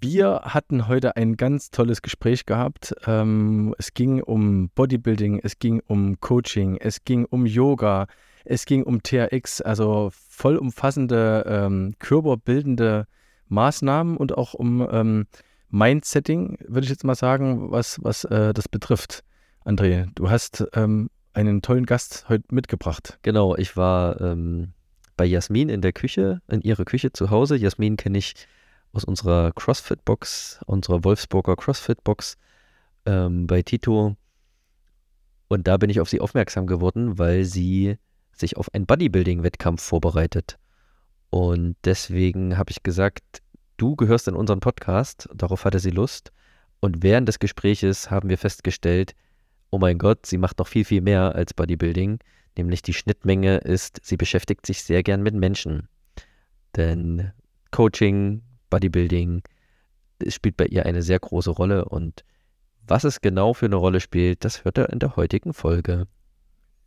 Wir hatten heute ein ganz tolles Gespräch gehabt. Ähm, es ging um Bodybuilding, es ging um Coaching, es ging um Yoga, es ging um TRX, also vollumfassende ähm, körperbildende Maßnahmen und auch um ähm, Mindsetting, würde ich jetzt mal sagen, was, was äh, das betrifft. André, du hast einen tollen Gast heute mitgebracht. Genau, ich war ähm, bei Jasmin in der Küche, in ihrer Küche zu Hause. Jasmin kenne ich aus unserer CrossFit-Box, unserer Wolfsburger CrossFit-Box ähm, bei Tito. Und da bin ich auf sie aufmerksam geworden, weil sie sich auf einen Bodybuilding-Wettkampf vorbereitet. Und deswegen habe ich gesagt, du gehörst in unseren Podcast. Darauf hatte sie Lust. Und während des Gespräches haben wir festgestellt, oh mein Gott, sie macht noch viel, viel mehr als Bodybuilding. Nämlich die Schnittmenge ist, sie beschäftigt sich sehr gern mit Menschen. Denn Coaching, Bodybuilding spielt bei ihr eine sehr große Rolle. Und was es genau für eine Rolle spielt, das hört er in der heutigen Folge.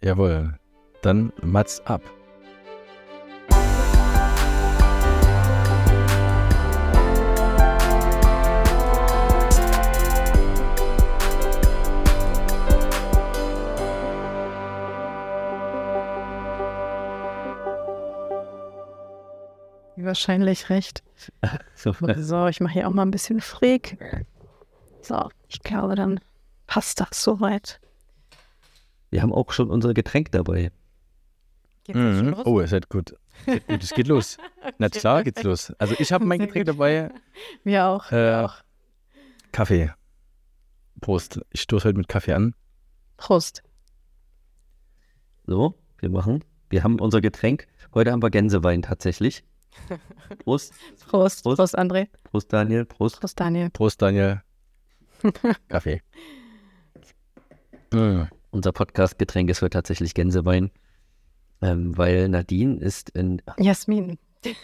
Jawohl. Dann Mats ab. Wahrscheinlich recht. So, So, ich mache hier auch mal ein bisschen Freak. So, ich glaube, dann passt das soweit. wir haben auch schon unser Getränk dabei. Mhm. los? Oh, es wird gut. Gut. Es geht los. Na klar geht's los. Also ich habe mein Sehr Getränk gut. dabei. Wir auch. Äh, wir auch. Kaffee. Prost. Ich stoße heute mit Kaffee an. Prost. So, wir machen. Wir haben unser Getränk. Heute haben wir Gänsewein tatsächlich. Prost. Prost. Prost. Prost, André. Prost, Daniel. Prost. Prost, Daniel. Prost, Daniel. Kaffee. Mm. Unser Podcast-Getränk ist heute tatsächlich Gänsewein, ähm, weil Nadine ist in. Jasmin.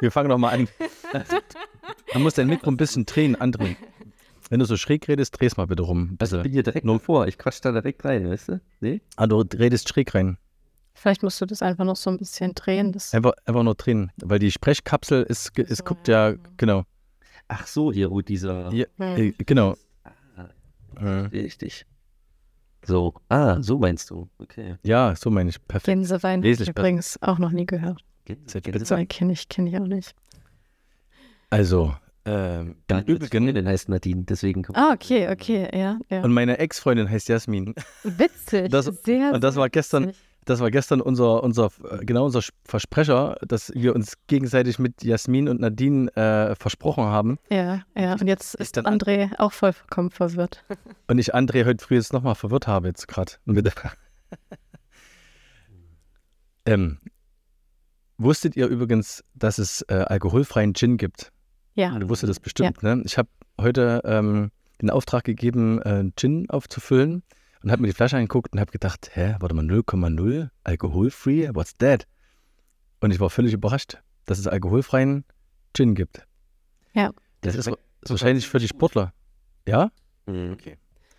Wir fangen noch mal an. Man muss dein Mikro ein bisschen drehen, andrehen. Wenn du so schräg redest, dreh's mal bitte rum. Also, ich Bitte. bin hier direkt nur vor. Ich quatsch da direkt rein, weißt du? Nee? Ah, du redest schräg rein. Vielleicht musst du das einfach noch so ein bisschen drehen. Das Einfach, einfach nur drehen. Weil die Sprechkapsel ist, So, guckt ja, ja. genau. Ach so, hier, wo dieser. Ja, Hm. äh, genau. Ah, richtig. So. Ah, so meinst du. Okay. Ja, so meine ich. Perfekt. Gänsewein habe ich übrigens auch noch nie gehört. Gänse- Seid ihr Gänse- bitte- Weil kenne ich, kenn ich auch nicht. Also, ähm, Daniels übrigens, Freundin heißt Nadine, deswegen. kommt- Ah, okay, okay, ja, ja. und meine Ex-Freundin heißt Jasmin. Witzig. Das- sehr, und das sehr war gestern- witzig. Das war gestern unser, unser, äh, genau unser Versprecher, dass wir uns gegenseitig mit Jasmin und Nadine äh, versprochen haben. Ja, ja. Und jetzt Ist dann an- André auch vollkommen verwirrt. Und ich André heute früh jetzt nochmal verwirrt habe jetzt gerade. ähm, wusstet ihr übrigens, dass es äh, alkoholfreien Gin gibt? Ja. Du wusstest das bestimmt, ne? Ich habe heute ähm, den Auftrag gegeben, äh, Gin aufzufüllen und habe mir die Flasche angeguckt und habe gedacht, hä, warte mal, 0,0 alkoholfree? What's that? Und ich war völlig überrascht, dass es alkoholfreien Gin gibt. Ja. Das ist, ist wahrscheinlich für die Sportler. Ja? Mhm.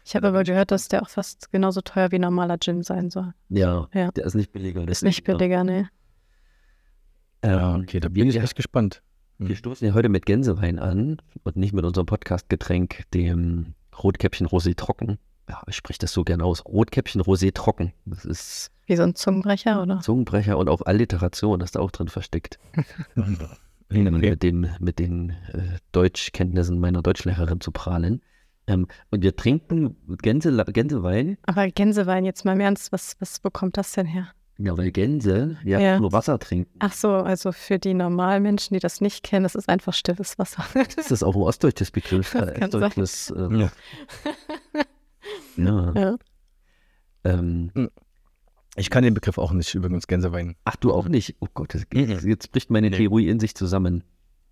Ich habe aber gehört, dass der auch fast genauso teuer wie normaler Gin sein soll. Ja, Ja. der ist nicht billiger. Ist nicht billiger, ne? Ja, Ähm, okay, da bin ich echt gespannt. wir stoßen ja heute mit Gänsewein an und nicht mit unserem Podcast-Getränk, dem Rotkäppchen Rosé Trocken. Ja, ich spreche das so gerne aus. Rotkäppchen Rosé Trocken. Das ist Wie so ein Zungenbrecher, oder? Zungenbrecher und auch Alliteration, das ist da auch drin versteckt. Okay. mit, dem, mit den äh, Deutschkenntnissen meiner Deutschlehrerin zu prahlen. Ähm, und wir trinken Gänse, Gänsewein, Aber Gänsewein, jetzt mal im Ernst, was, was bekommt das denn her? ja, weil Gänse ja, Ja. nur Wasser trinken. Ach so, also für die normalen Menschen, die das nicht kennen, das ist einfach stilles Wasser. Das ist auch ein ostdeutsches Begriff. Das Äh, ostdeutsches, ähm, Ja. ja. ja. Ähm, Ich kann den Begriff auch nicht übrigens Gänsewein. ach, du auch nicht? Oh Gott, das, Mhm. jetzt bricht meine Nee. Theorie in sich zusammen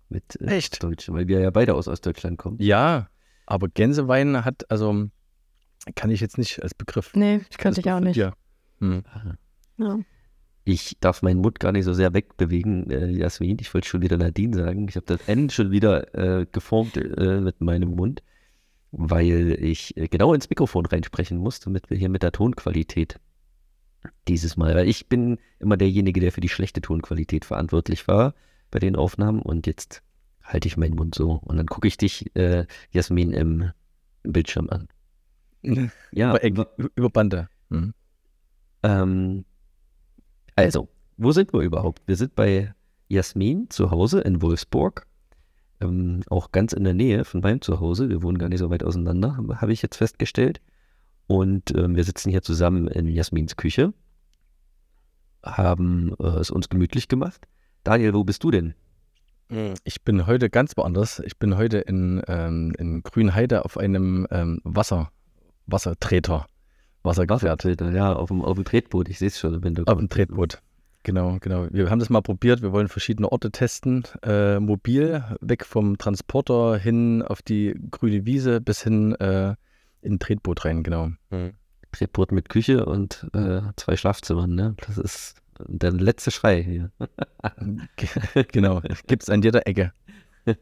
mit äh, Echt? Ostdeutsch, weil wir ja beide aus Ostdeutschland kommen. Ja, aber Gänsewein hat, also kann ich jetzt nicht als Begriff. Nee, Das könnte ich auch nicht. dir. Hm. Ja. Ich darf meinen Mund gar nicht so sehr wegbewegen, äh, Jasmin. Ich wollte schon wieder Nadine sagen. Ich habe das N schon wieder äh, geformt äh, mit meinem Mund, weil ich äh, genau ins Mikrofon reinsprechen muss, damit wir hier mit der Tonqualität dieses Mal, weil ich bin immer derjenige, der für die schlechte Tonqualität verantwortlich war bei den Aufnahmen und jetzt halte ich meinen Mund so und dann gucke ich dich, äh, Jasmin, im, im Bildschirm an. Ja, über, über Bande. Mhm. Ähm, also, wo sind wir überhaupt? Wir sind bei Jasmin zu Hause in Wolfsburg. Ähm, auch ganz in der Nähe von meinem Zuhause. Wir wohnen gar nicht so weit auseinander, habe ich jetzt festgestellt. Und ähm, wir sitzen hier zusammen in Jasmins Küche, haben äh, es uns gemütlich gemacht. Daniel, wo bist du denn? Hm, ich bin heute ganz woanders. Ich bin heute in, ähm, in Grünheide auf einem ähm, Wasser, Wassertreter. Wassergefährt. Ja, auf dem, auf dem Tretboot. Ich sehe es schon im Hintergrund. Auf dem Tretboot. Genau, genau. Wir haben das mal probiert. Wir wollen verschiedene Orte testen. Äh, mobil, weg vom Transporter hin auf die grüne Wiese bis hin äh, in ein Tretboot rein, genau. Mhm. Tretboot mit Küche und äh, zwei Schlafzimmern, ne? Das ist der letzte Schrei hier. genau, gibt es an jeder Ecke.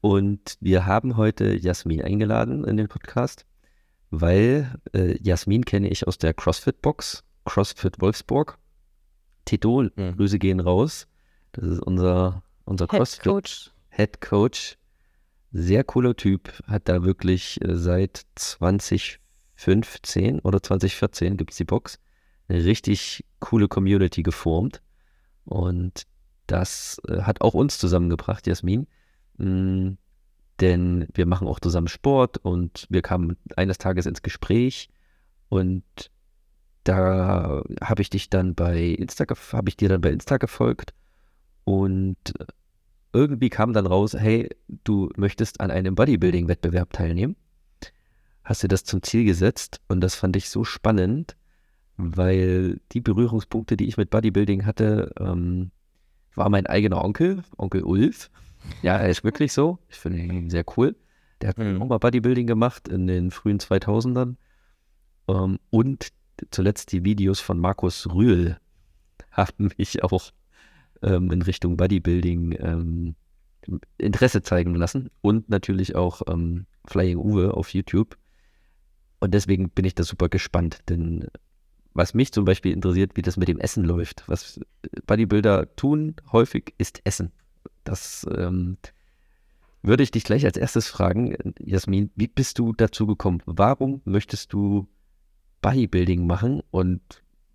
Und wir haben heute Jasmin eingeladen in den Podcast, weil äh, Jasmin kenne ich aus der CrossFit-Box, CrossFit Wolfsburg. Tito, mhm. Grüße gehen raus. Das ist unser, unser CrossFit Coach. Head Coach. Sehr cooler Typ, hat da wirklich äh, seit 2015 oder 2014 gibt es die Box eine richtig coole Community geformt. Und das äh, hat auch uns zusammengebracht, Jasmin. Mhm, denn wir machen auch zusammen Sport und wir kamen eines Tages ins Gespräch und da habe ich dich dann bei Insta, habe ich dir dann bei Insta gefolgt und irgendwie kam dann raus, hey, du möchtest an einem Bodybuilding-Wettbewerb teilnehmen. Hast dir das zum Ziel gesetzt und das fand ich so spannend, weil die Berührungspunkte, die ich mit Bodybuilding hatte, ähm, war mein eigener Onkel, Onkel Ulf. Ja, er ist wirklich so. Ich finde ihn sehr cool. Der hat mhm. auch mal Bodybuilding gemacht in den frühen 2000ern. Ähm, und zuletzt die Videos von Markus Rühl haben mich auch ähm, in Richtung Bodybuilding ähm, Interesse zeigen lassen. Und natürlich auch ähm, Flying Uwe auf YouTube. Und deswegen bin ich da super gespannt, denn was mich zum Beispiel interessiert, wie das mit dem Essen läuft. Was Bodybuilder tun häufig ist Essen. Das ähm, würde ich dich gleich als erstes fragen, Jasmin, wie bist du dazu gekommen? Warum möchtest du Bodybuilding machen und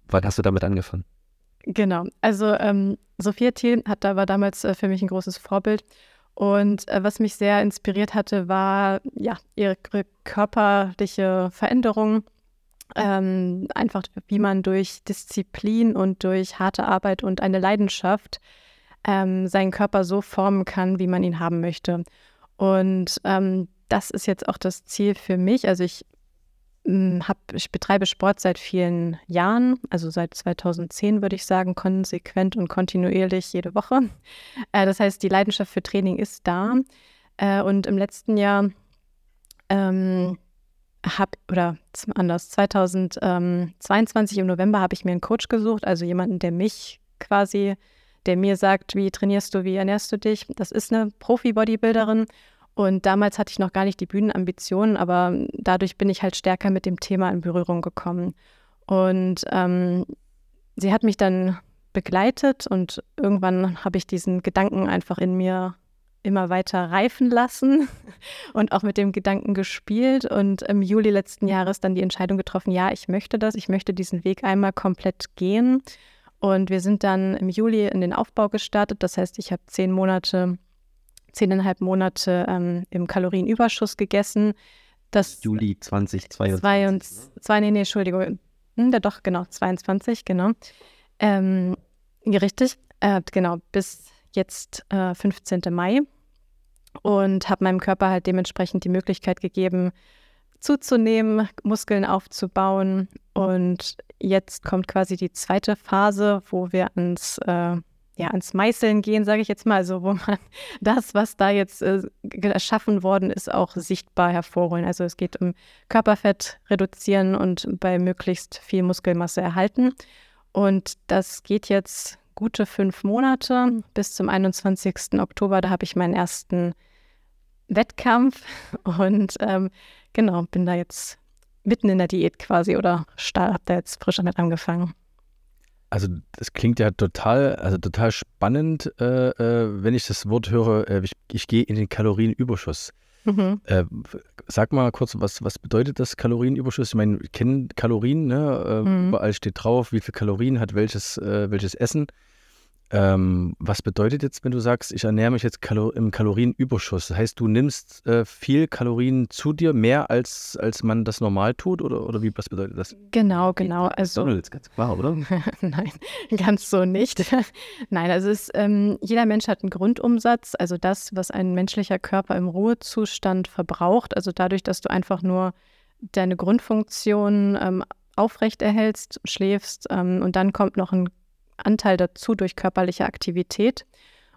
wann hast du damit angefangen? Genau, also ähm, Sophia Thiel hat war damals äh, für mich ein großes Vorbild. Und äh, was mich sehr inspiriert hatte, war ja ihre körperliche Veränderung ähm, einfach, wie man durch Disziplin und durch harte Arbeit und eine Leidenschaft ähm, seinen Körper so formen kann, wie man ihn haben möchte. Und ähm, das ist jetzt auch das Ziel für mich. Also ich, hab, ich betreibe Sport seit vielen Jahren, also seit 2010 würde ich sagen, konsequent und kontinuierlich jede Woche. Äh, das heißt, die Leidenschaft für Training ist da. Äh, und im letzten Jahr ähm, habe, oder anders, 2022 im November habe ich mir einen Coach gesucht, also jemanden, der mich quasi, der mir sagt, wie trainierst du, wie ernährst du dich. Das ist eine Profi-Bodybuilderin. Und damals hatte ich noch gar nicht die Bühnenambitionen, aber dadurch bin ich halt stärker mit dem Thema in Berührung gekommen. Und ähm, sie hat mich dann begleitet und irgendwann habe ich diesen Gedanken einfach in mir immer weiter reifen lassen und auch mit dem Gedanken gespielt und im Juli letzten Jahres dann die Entscheidung getroffen, ja, ich möchte das, ich möchte diesen Weg einmal komplett gehen. Und wir sind dann im Juli in den Aufbau gestartet. Das heißt, ich habe zehn Monate, zehneinhalb Monate ähm, im Kalorienüberschuss gegessen. Das Juli 2022. Zwei und, zwei, nee, nee, Entschuldigung. Hm, ja, doch, genau, 22, genau. Ähm, richtig, äh, genau, bis jetzt äh, 15. Mai und habe meinem Körper halt dementsprechend die Möglichkeit gegeben, zuzunehmen, Muskeln aufzubauen. Und jetzt kommt quasi die zweite Phase, wo wir ans, äh, ja, ans Meißeln gehen, sage ich jetzt mal. Also wo man das, was da jetzt äh, erschaffen worden ist, auch sichtbar hervorholen. Also es geht um Körperfett reduzieren und bei möglichst viel Muskelmasse erhalten. Und das geht jetzt gute fünf Monate bis zum 21. Oktober. Da habe ich meinen ersten Wettkampf und ähm, genau, bin da jetzt mitten in der Diät quasi oder habe da jetzt frisch damit angefangen. Also das klingt ja total, also total spannend, äh, äh, wenn ich das Wort höre, äh, ich, ich gehe in den Kalorienüberschuss. Mhm. Äh, sag mal kurz, was, was bedeutet das Kalorienüberschuss? Ich meine, wir kennen Kalorien, ne? Äh, mhm. überall steht drauf, wie viel Kalorien hat welches, äh, welches Essen. Ähm, was bedeutet jetzt, wenn du sagst, ich ernähre mich jetzt Kalo im Kalorienüberschuss? Das heißt, du nimmst äh, viel Kalorien zu dir, mehr als, als man das normal tut? Oder, oder wie, was bedeutet das? Genau, genau. Also, McDonalds, ganz klar, oder? Nein, ganz so nicht. Nein, also es, ähm, jeder Mensch hat einen Grundumsatz, also das, was ein menschlicher Körper im Ruhezustand verbraucht. Also dadurch, dass du einfach nur deine Grundfunktion ähm, aufrechterhältst, schläfst ähm, und dann kommt noch ein Anteil dazu durch körperliche Aktivität.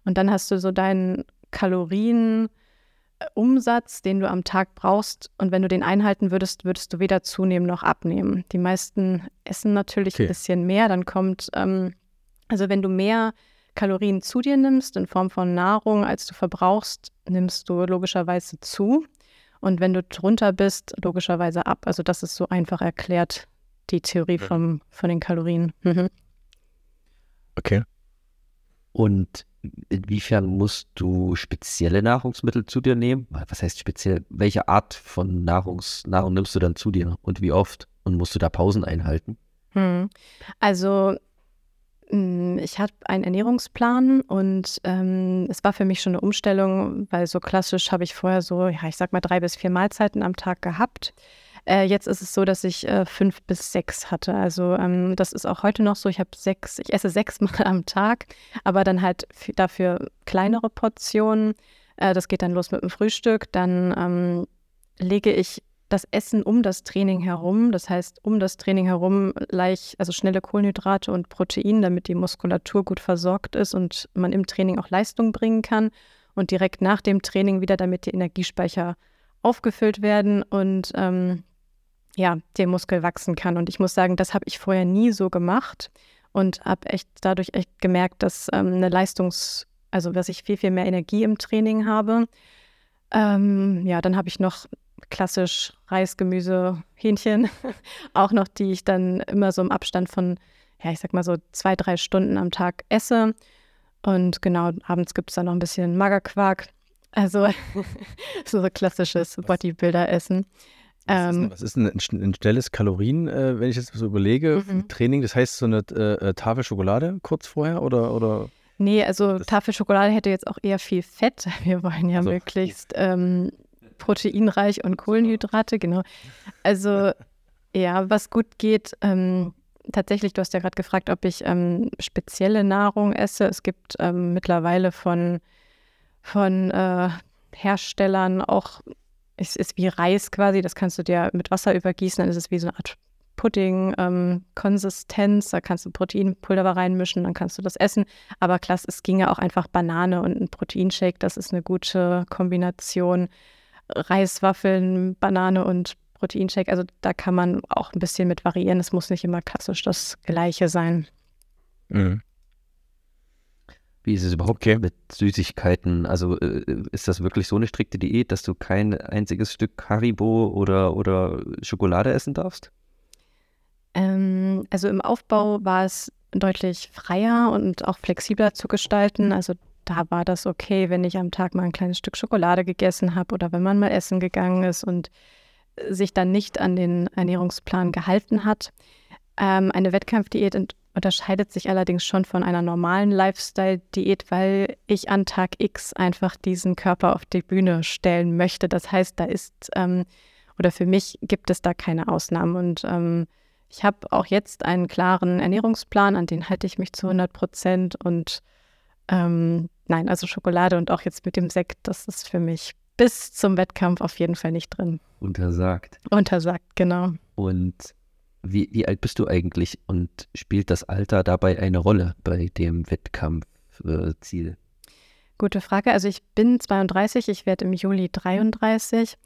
Und dann hast du so deinen Kalorienumsatz, den du am Tag brauchst. Und wenn du den einhalten würdest, würdest du weder zunehmen noch abnehmen. Die meisten essen natürlich okay. ein bisschen mehr. Dann kommt, ähm, also wenn du mehr Kalorien zu dir nimmst in Form von Nahrung, als du verbrauchst, nimmst du logischerweise zu. Und wenn du drunter bist, logischerweise ab. Also das ist so einfach erklärt, die Theorie vom, von den Kalorien. Mhm. Okay. Und inwiefern musst du spezielle Nahrungsmittel zu dir nehmen? Was heißt speziell? Welche Art von Nahrungs Nahrung nimmst du dann zu dir und wie oft? Und musst du da Pausen einhalten? Hm. Also hm, ich habe einen Ernährungsplan und ähm, es war für mich schon eine Umstellung, weil so klassisch habe ich vorher so, ja, ich sag mal drei bis vier Mahlzeiten am Tag gehabt. Äh, jetzt ist es so, dass ich äh, fünf bis sechs hatte. Also ähm, das ist auch heute noch so. Ich habe sechs, ich esse sechs Mal am Tag, aber dann halt dafür kleinere Portionen. Äh, das geht dann los mit dem Frühstück. Dann ähm, lege ich das Essen um das Training herum. Das heißt, um das Training herum leicht, also schnelle Kohlenhydrate und Protein, damit die Muskulatur gut versorgt ist und man im Training auch Leistung bringen kann. Und direkt nach dem Training wieder, damit die Energiespeicher aufgefüllt werden. Und ähm, ja, der Muskel wachsen kann. Und ich muss sagen, das habe ich vorher nie so gemacht und habe echt dadurch echt gemerkt, dass ähm, eine Leistungs-, also dass ich viel, viel mehr Energie im Training habe. Ähm, ja, dann habe ich noch klassisch Reis, Gemüse, Hähnchen, auch noch, die ich dann immer so im Abstand von, ja, ich sag mal so zwei, drei Stunden am Tag esse. Und genau, abends gibt es dann noch ein bisschen Magerquark. Also so klassisches Bodybuilder-Essen. Was, ähm, ist, was ist ein, ein schnelles Kalorien, äh, wenn ich jetzt so überlege, mhm. Training? Das heißt so eine äh, äh, Tafel Schokolade kurz vorher oder? oder? Nee, also Tafel Schokolade hätte jetzt auch eher viel Fett. Wir wollen ja also. möglichst ähm, proteinreich und Kohlenhydrate, genau. Also ja, was gut geht, ähm, tatsächlich, du hast ja gerade gefragt, ob ich ähm, spezielle Nahrung esse. Es gibt ähm, mittlerweile von, von äh, Herstellern auch es ist wie Reis quasi, das kannst du dir mit Wasser übergießen, dann ist es wie so eine Art Pudding-Konsistenz. Ähm, da kannst du Proteinpulver reinmischen, dann kannst du das essen. Aber klasse, es ginge auch einfach Banane und ein Proteinshake, das ist eine gute Kombination. Reiswaffeln, Banane und Proteinshake, also da kann man auch ein bisschen mit variieren. Es muss nicht immer klassisch das Gleiche sein. Mhm. Wie ist es überhaupt okay. mit Süßigkeiten? Also äh, ist das wirklich so eine strikte Diät, dass du kein einziges Stück Haribo oder, oder Schokolade essen darfst? Ähm, also im Aufbau war es deutlich freier und auch flexibler zu gestalten. Also da war das okay, wenn ich am Tag mal ein kleines Stück Schokolade gegessen habe oder wenn man mal essen gegangen ist und sich dann nicht an den Ernährungsplan gehalten hat. Ähm, eine Wettkampfdiät unterscheidet sich allerdings schon von einer normalen Lifestyle-Diät, weil ich an Tag X einfach diesen Körper auf die Bühne stellen möchte. Das heißt, da ist ähm, oder für mich gibt es da keine Ausnahmen. Und ähm, ich habe auch jetzt einen klaren Ernährungsplan, an den halte ich mich zu 100 Prozent. Und ähm, nein, also Schokolade und auch jetzt mit dem Sekt, das ist für mich bis zum Wettkampf auf jeden Fall nicht drin. Untersagt. Untersagt, genau. Und wie, wie alt bist du eigentlich und spielt das Alter dabei eine Rolle bei dem Wettkampfziel? Gute Frage. Also ich bin 32, ich werde im Juli 33.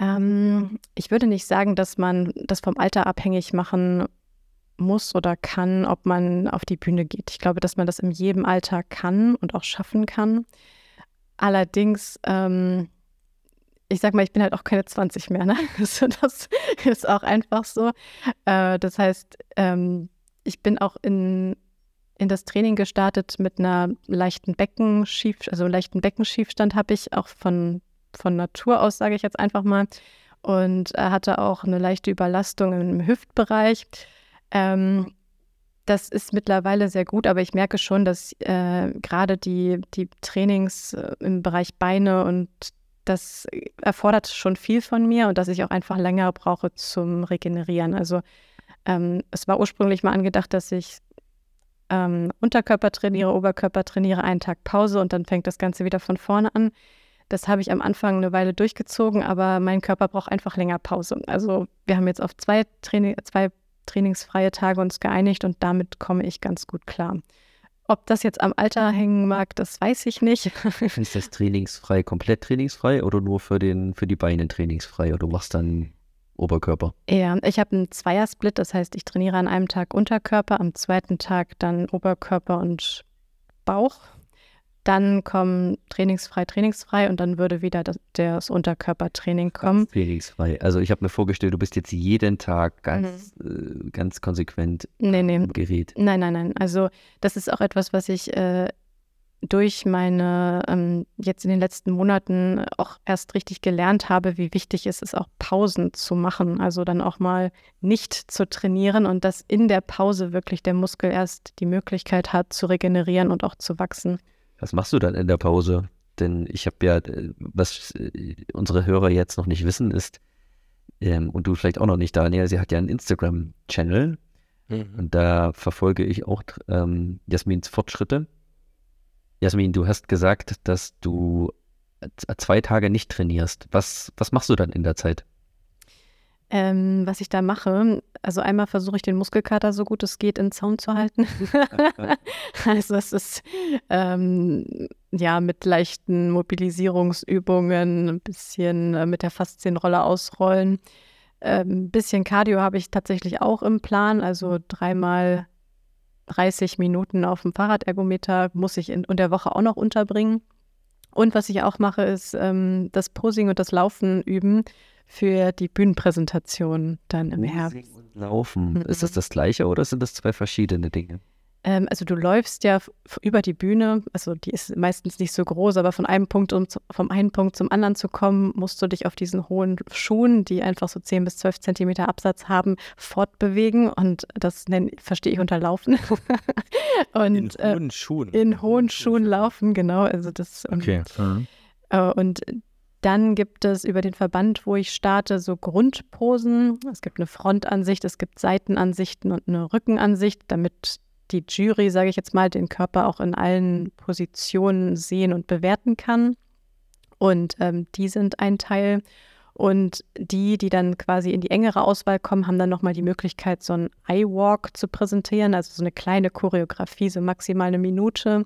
Ähm, ich würde nicht sagen, dass man das vom Alter abhängig machen muss oder kann, ob man auf die Bühne geht. Ich glaube, dass man das in jedem Alter kann und auch schaffen kann. Allerdings ähm, ich sag mal, ich bin halt auch keine 20 mehr, ne? Also das ist auch einfach so. Äh, das heißt, ähm, ich bin auch in, in das Training gestartet mit einer leichten Beckenschief, also leichten Beckenschiefstand habe ich auch von, von Natur aus, sage ich jetzt einfach mal. Und äh, hatte auch eine leichte Überlastung im Hüftbereich. Ähm, das ist mittlerweile sehr gut, aber ich merke schon, dass äh, gerade die, die Trainings äh, im Bereich Beine und das erfordert schon viel von mir und dass ich auch einfach länger brauche zum Regenerieren. Also ähm, es war ursprünglich mal angedacht, dass ich ähm, Unterkörper trainiere, Oberkörper trainiere, einen Tag Pause und dann fängt das Ganze wieder von vorne an. Das habe ich am Anfang eine Weile durchgezogen, aber mein Körper braucht einfach länger Pause. Also wir haben jetzt auf zwei, Training, zwei trainingsfreie Tage uns geeinigt und damit komme ich ganz gut klar. Ob das jetzt am Alter hängen mag, das weiß ich nicht. Ist das trainingsfrei, komplett trainingsfrei oder nur für, den, für die Beine trainingsfrei oder du machst dann Oberkörper? Ja, ich habe einen Zweiersplit, das heißt, ich trainiere an einem Tag Unterkörper, am zweiten Tag dann Oberkörper und Bauch. Dann kommen trainingsfrei, trainingsfrei und dann würde wieder das, das Unterkörpertraining kommen. Trainingsfrei. Also ich habe mir vorgestellt, du bist jetzt jeden Tag ganz, mhm. äh, ganz konsequent nee, nee. am Gerät. Nein, nein, nein. Also das ist auch etwas, was ich äh, durch meine, ähm, jetzt in den letzten Monaten auch erst richtig gelernt habe, wie wichtig es ist, auch Pausen zu machen. Also dann auch mal nicht zu trainieren und dass in der Pause wirklich der Muskel erst die Möglichkeit hat zu regenerieren und auch zu wachsen. Was machst du dann in der Pause? Denn ich habe ja, äh, was äh, unsere Hörer jetzt noch nicht wissen, ist, ähm, und du vielleicht auch noch nicht, Daniel, sie hat ja einen Instagram-Channel mhm. und da verfolge ich auch ähm, Jasmins Fortschritte. Jasmin, du hast gesagt, dass du zwei Tage nicht trainierst. Was, was machst du dann in der Zeit? Ähm, was ich da mache, also einmal versuche ich den Muskelkater so gut es geht in Zaun zu halten. also es ist ähm, ja mit leichten Mobilisierungsübungen, ein bisschen äh, mit der Faszienrolle ausrollen. Ein ähm, bisschen Cardio habe ich tatsächlich auch im Plan, also dreimal 30 Minuten auf dem Fahrradergometer muss ich in, in der Woche auch noch unterbringen. Und was ich auch mache, ist ähm, das Posing und das Laufen üben für die Bühnenpräsentation dann im Herbst. Und Laufen. Mhm. Ist das das gleiche oder sind das zwei verschiedene Dinge? Ähm, also du läufst ja über die Bühne, also die ist meistens nicht so groß, aber von einem Punkt, um zu, vom einen Punkt zum anderen zu kommen, musst du dich auf diesen hohen Schuhen, die einfach so 10 bis 12 Zentimeter Absatz haben, fortbewegen. Und das nenn, verstehe ich unter Laufen. und, in äh, hohen Schuhen. In hohen Schuhen laufen, genau. Also das, okay. Und, äh, und dann gibt es über den Verband, wo ich starte, so Grundposen. Es gibt eine Frontansicht, es gibt Seitenansichten und eine Rückenansicht, damit die Jury, sage ich jetzt mal, den Körper auch in allen Positionen sehen und bewerten kann. Und ähm, die sind ein Teil. Und die, die dann quasi in die engere Auswahl kommen, haben dann nochmal die Möglichkeit, so einen Eye-Walk zu präsentieren, also so eine kleine Choreografie, so maximal eine Minute,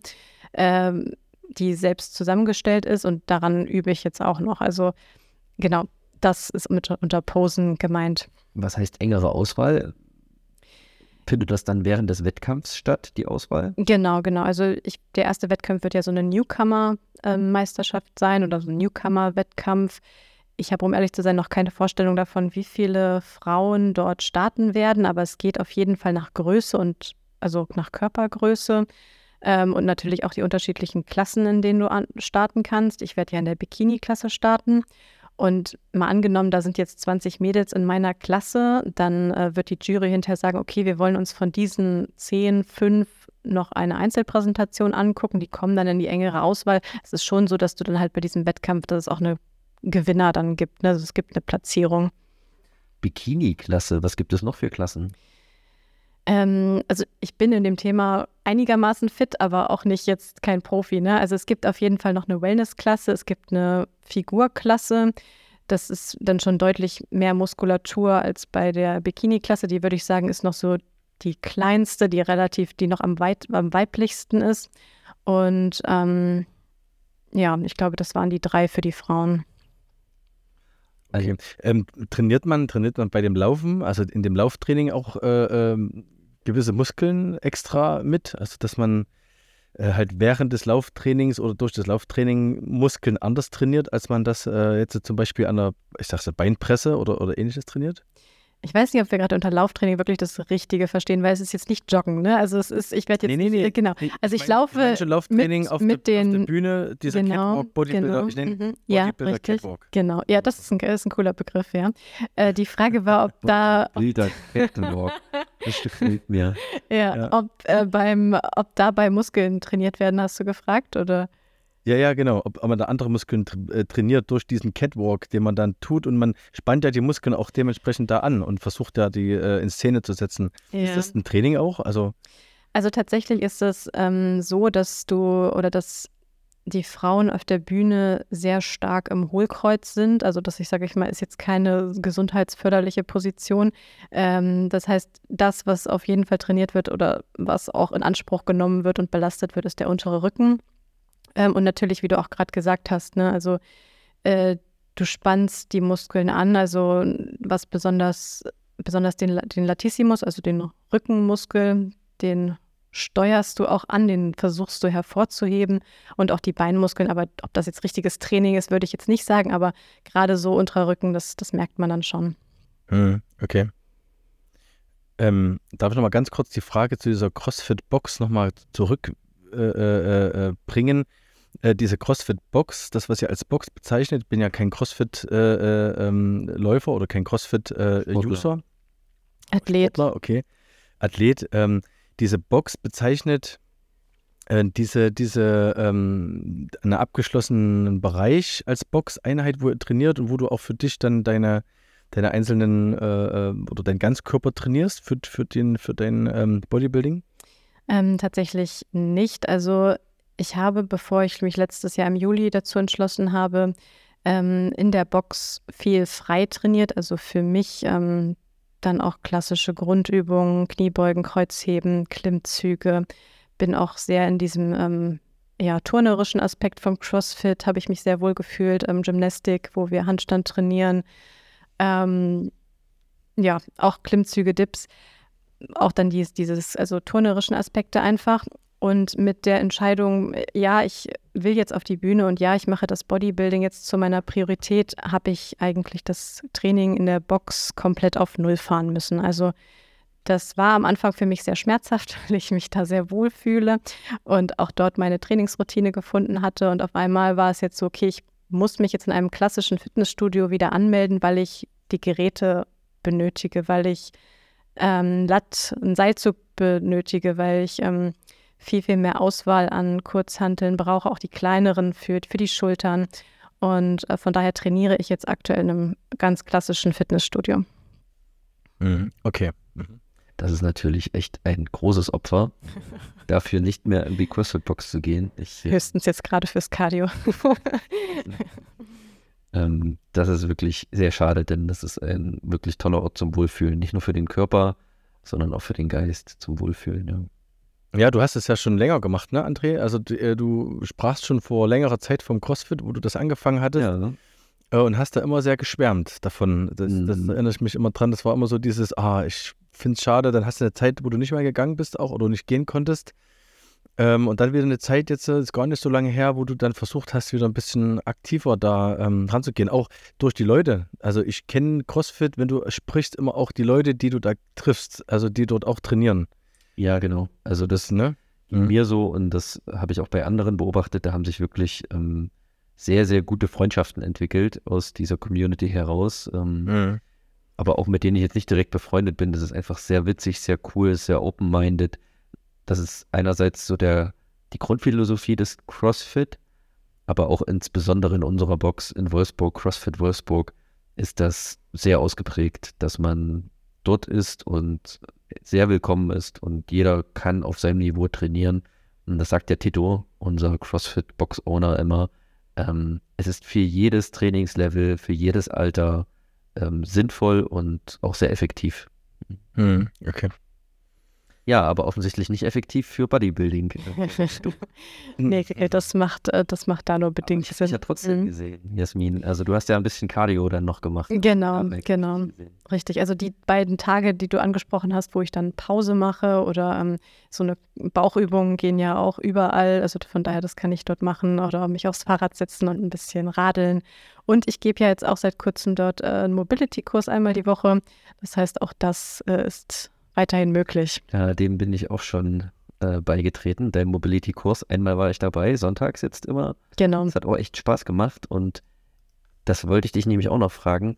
ähm, die selbst zusammengestellt ist und daran übe ich jetzt auch noch. Also genau, das ist mit unter Posen gemeint. Was heißt engere Auswahl? Findet das dann während des Wettkampfs statt, die Auswahl? Genau, genau. Also ich, der erste Wettkampf wird ja so eine Newcomer-Meisterschaft sein oder so ein Newcomer-Wettkampf. Ich habe, um ehrlich zu sein, noch keine Vorstellung davon, wie viele Frauen dort starten werden, aber es geht auf jeden Fall nach Größe und also nach Körpergröße ähm, und natürlich auch die unterschiedlichen Klassen, in denen du starten kannst. Ich werde ja in der Bikini-Klasse starten. Und mal angenommen, da sind jetzt 20 Mädels in meiner Klasse, dann äh, wird die Jury hinterher sagen, okay, wir wollen uns von diesen 10, 5 noch eine Einzelpräsentation angucken. Die kommen dann in die engere Auswahl. Es ist schon so, dass du dann halt bei diesem Wettkampf, dass es auch eine Gewinner dann gibt. Ne? Also es gibt eine Platzierung. Bikini-Klasse, was gibt es noch für Klassen? Ähm, also ich bin in dem Thema einigermaßen fit, aber auch nicht jetzt kein Profi. Ne? Also es gibt auf jeden Fall noch eine Wellness-Klasse, es gibt eine Figurklasse. Das ist dann schon deutlich mehr Muskulatur als bei der Bikini-Klasse. Die würde ich sagen, ist noch so die kleinste, die relativ, die noch am, weit, am weiblichsten ist. Und ähm, ja, ich glaube, das waren die drei für die Frauen. Okay. Ähm, trainiert man, trainiert man bei dem Laufen, also in dem Lauftraining auch äh, ähm, gewisse Muskeln extra mit, also dass man äh, halt während des Lauftrainings oder durch das Lauftraining Muskeln anders trainiert, als man das äh, jetzt zum Beispiel an der, ich sag's Beinpresse oder, oder ähnliches trainiert? Ich weiß nicht, ob wir gerade unter Lauftraining wirklich das Richtige verstehen, weil es ist jetzt nicht Joggen, ne? Also es ist, ich werde jetzt, Nee, nee, nee. genau. Also ich, laufe Manche Lauftraining mit- auf, mit auf den- der Bühne, dieser genau, Catwalk, Bodybuilder, genau, ich nenne mhm, ja, Bodybuilder richtig. Catwalk. Genau, ja, das ist ein, ist ein cooler Begriff, ja. Äh, die Frage war, ob da, Bilder, Catwalk. Das gefällt mir. ja, Ja. ob äh, beim, ob dabei Muskeln trainiert werden, hast du gefragt, oder? Ja, ja, genau. Ob, ob man da andere Muskeln tra äh, trainiert durch diesen Catwalk, den man dann tut und man spannt ja die Muskeln auch dementsprechend da an und versucht ja die äh, in Szene zu setzen. Ist das ein Training auch? Also, Also tatsächlich ist es ähm, so, dass du oder dass die Frauen auf der Bühne sehr stark im Hohlkreuz sind. Also das, ich sage ich mal, ist jetzt keine gesundheitsförderliche Position. Ähm, das heißt, das, was auf jeden Fall trainiert wird oder was auch in Anspruch genommen wird und belastet wird, ist der untere Rücken. Ähm, und natürlich, wie du auch gerade gesagt hast, ne, also äh, du spannst die Muskeln an, also was besonders, besonders den, den Latissimus, also den Rückenmuskel, den steuerst du auch an, den versuchst du hervorzuheben und auch die Beinmuskeln, aber ob das jetzt richtiges Training ist, würde ich jetzt nicht sagen, aber gerade so unterer Rücken, das, das merkt man dann schon. hm, okay. Ähm, darf ich nochmal ganz kurz die Frage zu dieser CrossFit-Box nochmal zurückbringen? Äh, äh, bringen? äh, diese CrossFit-Box, das, was ihr als Box bezeichnet, ich bin ja kein CrossFit-Läufer äh, ähm, Läufer oder kein CrossFit-User. Athlet. Sportler, okay. Athlet. Ähm, diese Box bezeichnet äh, diese, diese ähm, einen abgeschlossenen Bereich als Boxeinheit, wo ihr trainiert und wo du auch für dich dann deine, deine einzelnen äh, äh, oder deinen Ganzkörper trainierst für, für, den, für dein ähm, Bodybuilding? Ähm, tatsächlich nicht. Also ich habe, bevor ich mich letztes Jahr im Juli dazu entschlossen habe, ähm, in der Box viel frei trainiert. Also für mich ähm, dann auch klassische Grundübungen, Kniebeugen, Kreuzheben, Klimmzüge. Bin auch sehr in diesem ähm, ja, turnerischen Aspekt vom CrossFit, habe ich mich sehr wohl gefühlt. Ähm, Gymnastik, wo wir Handstand trainieren. Ähm, ja, auch Klimmzüge, Dips auch dann dies, dieses, also turnerischen Aspekte einfach. Und mit der Entscheidung, ja, ich will jetzt auf die Bühne und ja, ich mache das Bodybuilding jetzt zu meiner Priorität, habe ich eigentlich das Training in der Box komplett auf Null fahren müssen. Also das war am Anfang für mich sehr schmerzhaft, weil ich mich da sehr wohl fühle und auch dort meine Trainingsroutine gefunden hatte. Und auf einmal war es jetzt so, okay, ich muss mich jetzt in einem klassischen Fitnessstudio wieder anmelden, weil ich die Geräte benötige, weil ich ähm, Latt, einen Seilzug benötige, weil ich ähm, viel, viel mehr Auswahl an Kurzhanteln brauche, auch die kleineren für, für die Schultern. Und äh, von daher trainiere ich jetzt aktuell in einem ganz klassischen Fitnessstudio. Mhm. Okay. Mhm. Das ist natürlich echt ein großes Opfer, dafür nicht mehr in die CrossFit-Box zu gehen. Ich, Höchstens jetzt gerade fürs Cardio. ähm, das ist wirklich sehr schade, denn das ist ein wirklich toller Ort zum Wohlfühlen. Nicht nur für den Körper, sondern auch für den Geist zum Wohlfühlen. Ja. Ja, du hast es ja schon länger gemacht, ne, André? Also du, äh, du sprachst schon vor längerer Zeit vom CrossFit, wo du das angefangen hattest Ja, äh, und hast da immer sehr geschwärmt davon. Das, das Mhm. erinnere ich mich immer dran. Das war immer so dieses, ah, ich finde es schade, dann hast du eine Zeit, wo du nicht mehr gegangen bist auch oder nicht gehen konntest. Ähm, und dann wieder eine Zeit jetzt, äh, ist gar nicht so lange her, wo du dann versucht hast, wieder ein bisschen aktiver da ähm, ranzugehen. Auch durch die Leute. Also ich kenne CrossFit, wenn du sprichst, immer auch die Leute, die du da triffst, also die dort auch trainieren. Ja, genau. Also das Ne? ging Mhm. mir so und das habe ich auch bei anderen beobachtet. Da haben sich wirklich ähm, sehr, sehr gute Freundschaften entwickelt aus dieser Community heraus. Ähm, Mhm. aber auch mit denen ich jetzt nicht direkt befreundet bin. Das ist einfach sehr witzig, sehr cool, sehr open-minded. Das ist einerseits so der, die Grundphilosophie des CrossFit, aber auch insbesondere in unserer Box in Wolfsburg, CrossFit Wolfsburg, ist das sehr ausgeprägt, dass man dort ist und sehr willkommen ist und jeder kann auf seinem Niveau trainieren. Und das sagt der Tito, unser CrossFit-Box-Owner, immer. Ähm, es ist für jedes Trainingslevel, für jedes Alter ähm, sinnvoll und auch sehr effektiv. Mhm. Okay. Ja, aber offensichtlich nicht effektiv für Bodybuilding. nee, das macht, äh, das macht da nur bedingt Sinn. Ich ja trotzdem mhm. gesehen, Jasmin. Also du hast ja ein bisschen Cardio dann noch gemacht. Genau, genau. Richtig. Also die beiden Tage, die du angesprochen hast, wo ich dann Pause mache oder ähm, so eine Bauchübung gehen ja auch überall. Also von daher, das kann ich dort machen oder mich aufs Fahrrad setzen und ein bisschen radeln. Und ich gebe ja jetzt auch seit kurzem dort äh, einen Mobility-Kurs einmal die Woche. Das heißt, auch das äh, ist weiterhin möglich. Ja, dem bin ich auch schon äh, beigetreten, dein Mobility-Kurs. Einmal war ich dabei, sonntags jetzt immer. Genau. Es hat auch echt Spaß gemacht und das wollte ich dich nämlich auch noch fragen.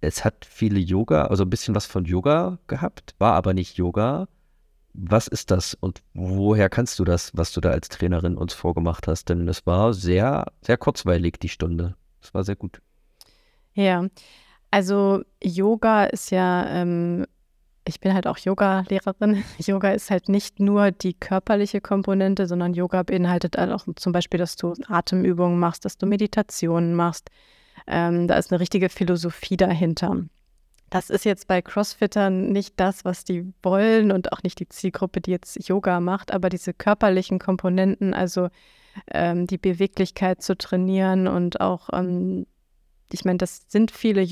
Es hat viele Yoga, also ein bisschen was von Yoga gehabt, war aber nicht Yoga. Was ist das und woher kannst du das, was du da als Trainerin uns vorgemacht hast? Denn es war sehr, sehr kurzweilig, die Stunde. Es war sehr gut. Ja, also Yoga ist ja ähm, ich bin halt auch Yoga-Lehrerin. Yoga ist halt nicht nur die körperliche Komponente, sondern Yoga beinhaltet halt auch zum Beispiel, dass du Atemübungen machst, dass du Meditationen machst. Ähm, da ist eine richtige Philosophie dahinter. Das ist jetzt bei Crossfittern nicht das, was die wollen und auch nicht die Zielgruppe, die jetzt Yoga macht, aber diese körperlichen Komponenten, also ähm, die Beweglichkeit zu trainieren und auch ähm, ich meine, das sind viele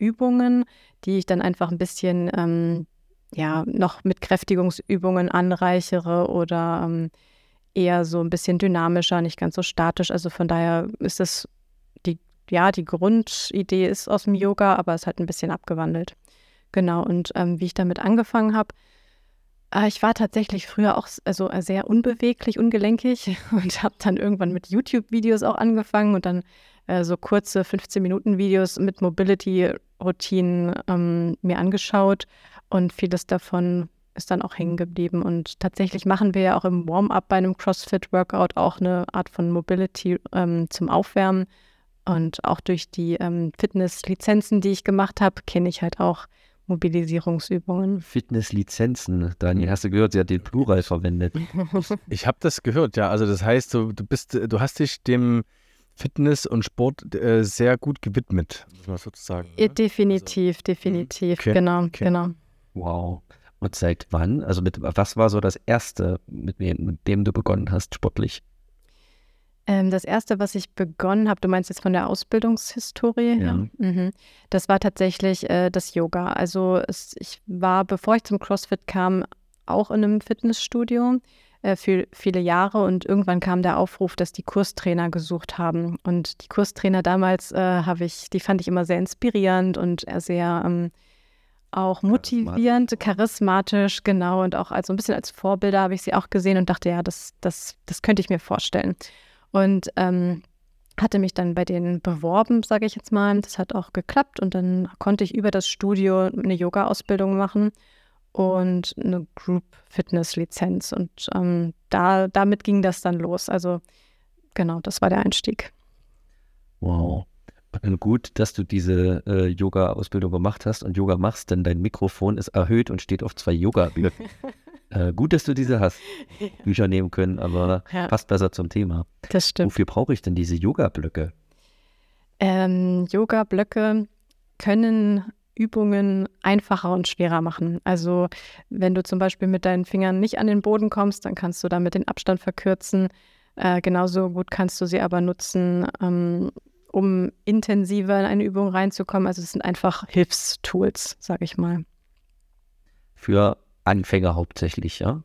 Yoga-Übungen, die ich dann einfach ein bisschen ähm, ja noch mit Kräftigungsübungen anreichere oder ähm, eher so ein bisschen dynamischer, nicht ganz so statisch. Also von daher ist es die, ja, die Grundidee ist aus dem Yoga, aber es hat ein bisschen abgewandelt. Genau, und ähm, wie ich damit angefangen habe, äh, ich war tatsächlich früher auch also sehr unbeweglich, ungelenkig und habe dann irgendwann mit YouTube-Videos auch angefangen und dann äh, so kurze 15-Minuten-Videos mit Mobility-Routinen ähm, mir angeschaut und vieles davon ist dann auch hängen geblieben. Und tatsächlich machen wir ja auch im Warm-up bei einem CrossFit-Workout auch eine Art von Mobility ähm, zum Aufwärmen. Und auch durch die ähm, Fitness-Lizenzen, die ich gemacht habe, kenne ich halt auch Mobilisierungsübungen. Fitnesslizenzen, Daniel, hast du gehört, sie hat den Plural verwendet. Ich habe das gehört, ja. Also das heißt, du, du bist, du hast dich dem Fitness und Sport äh, sehr gut gewidmet, muss man sozusagen. Ne? Definitiv, also, definitiv, okay, genau, okay. genau. Wow. Und seit wann? Also mit was war so das erste, mit, mit dem du begonnen hast, sportlich? Ähm, das erste, was ich begonnen habe, du meinst jetzt von der Ausbildungshistorie? Ja. Mhm. Das war tatsächlich äh, das Yoga. Also es, ich war, bevor ich zum CrossFit kam, auch in einem Fitnessstudio äh, für viele Jahre und irgendwann kam der Aufruf, dass die Kurstrainer gesucht haben. Und die Kurstrainer damals äh, habe ich, die fand ich immer sehr inspirierend und sehr ähm, auch motivierend, charismatisch, genau. Und auch also ein bisschen als Vorbilder habe ich sie auch gesehen und dachte, ja, das, das, das könnte ich mir vorstellen. Und ähm, hatte mich dann bei denen beworben, sage ich jetzt mal. Das hat auch geklappt und dann konnte ich über das Studio eine Yoga-Ausbildung machen und eine Group Fitness Lizenz. Und ähm, da, damit ging das dann los. Also genau, das war der Einstieg. Wow. Gut, dass du diese äh, Yoga-Ausbildung gemacht hast und Yoga machst, denn dein Mikrofon ist erhöht und steht auf zwei Yoga-Blöcken. äh, gut, dass du diese hast. Bücher nehmen können, aber ja. passt besser zum Thema. Das stimmt. Wofür brauche ich denn diese Yoga-Blöcke? Ähm, Yoga-Blöcke können Übungen einfacher und schwerer machen. Also wenn du zum Beispiel mit deinen Fingern nicht an den Boden kommst, dann kannst du damit den Abstand verkürzen. Äh, genauso gut kannst du sie aber nutzen, ähm, um intensiver in eine Übung reinzukommen. Also es sind einfach Hilfstools, sage ich mal. Für Anfänger hauptsächlich, ja?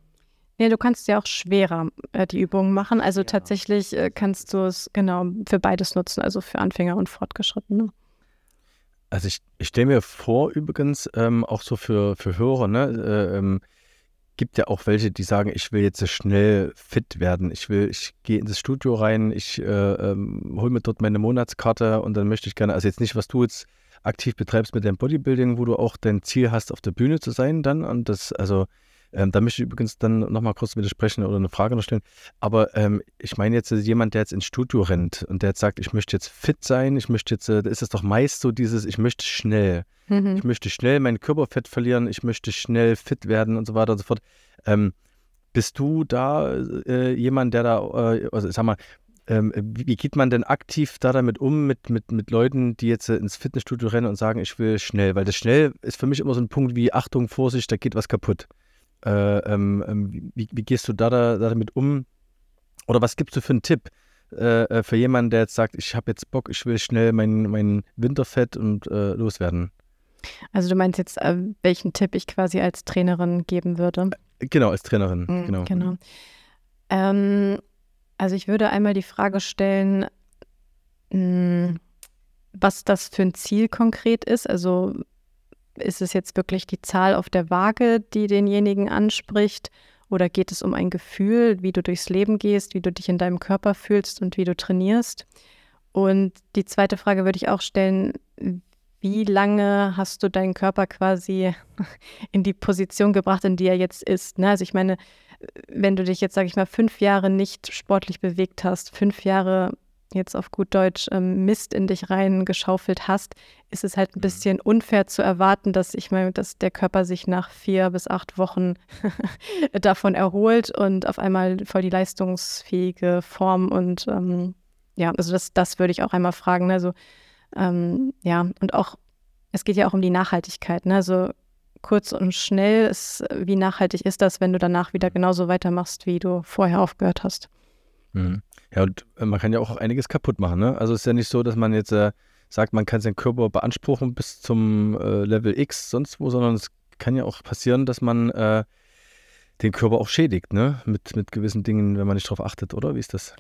Ja, du kannst ja auch schwerer äh, die Übungen machen. Also ja. tatsächlich äh, kannst du es genau für beides nutzen, also für Anfänger und Fortgeschrittene. Also ich, ich stelle mir vor, übrigens, ähm, auch so für, für Hörer, ne, äh, ähm, gibt ja auch welche, die sagen, ich will jetzt schnell fit werden. Ich will, ich gehe in das Studio rein, ich äh, ähm, hole mir dort meine Monatskarte und dann möchte ich gerne, also jetzt nicht, was du jetzt aktiv betreibst mit deinem Bodybuilding, wo du auch dein Ziel hast, auf der Bühne zu sein dann. Und das, also ähm, da möchte ich übrigens dann nochmal kurz widersprechen oder eine Frage noch stellen. Aber ähm, ich meine jetzt jemand, der jetzt ins Studio rennt und der jetzt sagt, ich möchte jetzt fit sein, ich möchte jetzt, äh, da ist es doch meist so dieses, ich möchte schnell. Mhm. Ich möchte schnell mein Körperfett verlieren, ich möchte schnell fit werden und so weiter und so fort. Ähm, bist du da äh, jemand, der da, äh, also sag mal, ähm, wie geht man denn aktiv da damit um, mit, mit, mit Leuten, die jetzt äh, ins Fitnessstudio rennen und sagen, ich will schnell? Weil das schnell ist für mich immer so ein Punkt wie Achtung, Vorsicht, da geht was kaputt. Äh, ähm, ähm, wie, wie, gehst du da, da, damit um? Oder was gibst du für einen Tipp äh, äh für jemanden, der jetzt sagt, ich habe jetzt Bock, ich will schnell mein, mein Winterfett und äh, loswerden? Also du meinst jetzt, äh, welchen Tipp ich quasi als Trainerin geben würde? Genau, als Trainerin. Mhm, genau. genau. Ähm, also ich würde einmal die Frage stellen, mh, hm, was das für ein Ziel konkret ist. Also ist es jetzt wirklich die Zahl auf der Waage, die denjenigen anspricht? Oder geht es um ein Gefühl, wie du durchs Leben gehst, wie du dich in deinem Körper fühlst und wie du trainierst? Und die zweite Frage würde ich auch stellen, wie lange hast du deinen Körper quasi in die Position gebracht, in die er jetzt ist? Ne? Also ich meine, wenn du dich jetzt, sage ich mal, fünf Jahre nicht sportlich bewegt hast, fünf Jahre jetzt auf gut Deutsch ähm, Mist in dich reingeschaufelt hast, ist es halt ein mhm. bisschen unfair zu erwarten, dass ich meine, dass der Körper sich nach vier bis acht Wochen davon erholt und auf einmal voll die leistungsfähige Form und ähm, ja, also das, das würde ich auch einmal fragen. Also ähm, ja, und auch, es geht ja auch um die Nachhaltigkeit. Ne? Also kurz und schnell ist, wie nachhaltig ist das, wenn du danach wieder genauso weitermachst, wie du vorher aufgehört hast. Mhm. Ja, und äh, man kann ja auch einiges kaputt machen. Ne? Also es ist ja nicht so, dass man jetzt äh, sagt, man kann seinen Körper beanspruchen bis zum äh, Level X, sonst wo, sondern es kann ja auch passieren, dass man äh, den Körper auch schädigt, ne? Mit, mit gewissen Dingen, wenn man nicht darauf achtet, oder? Wie ist das?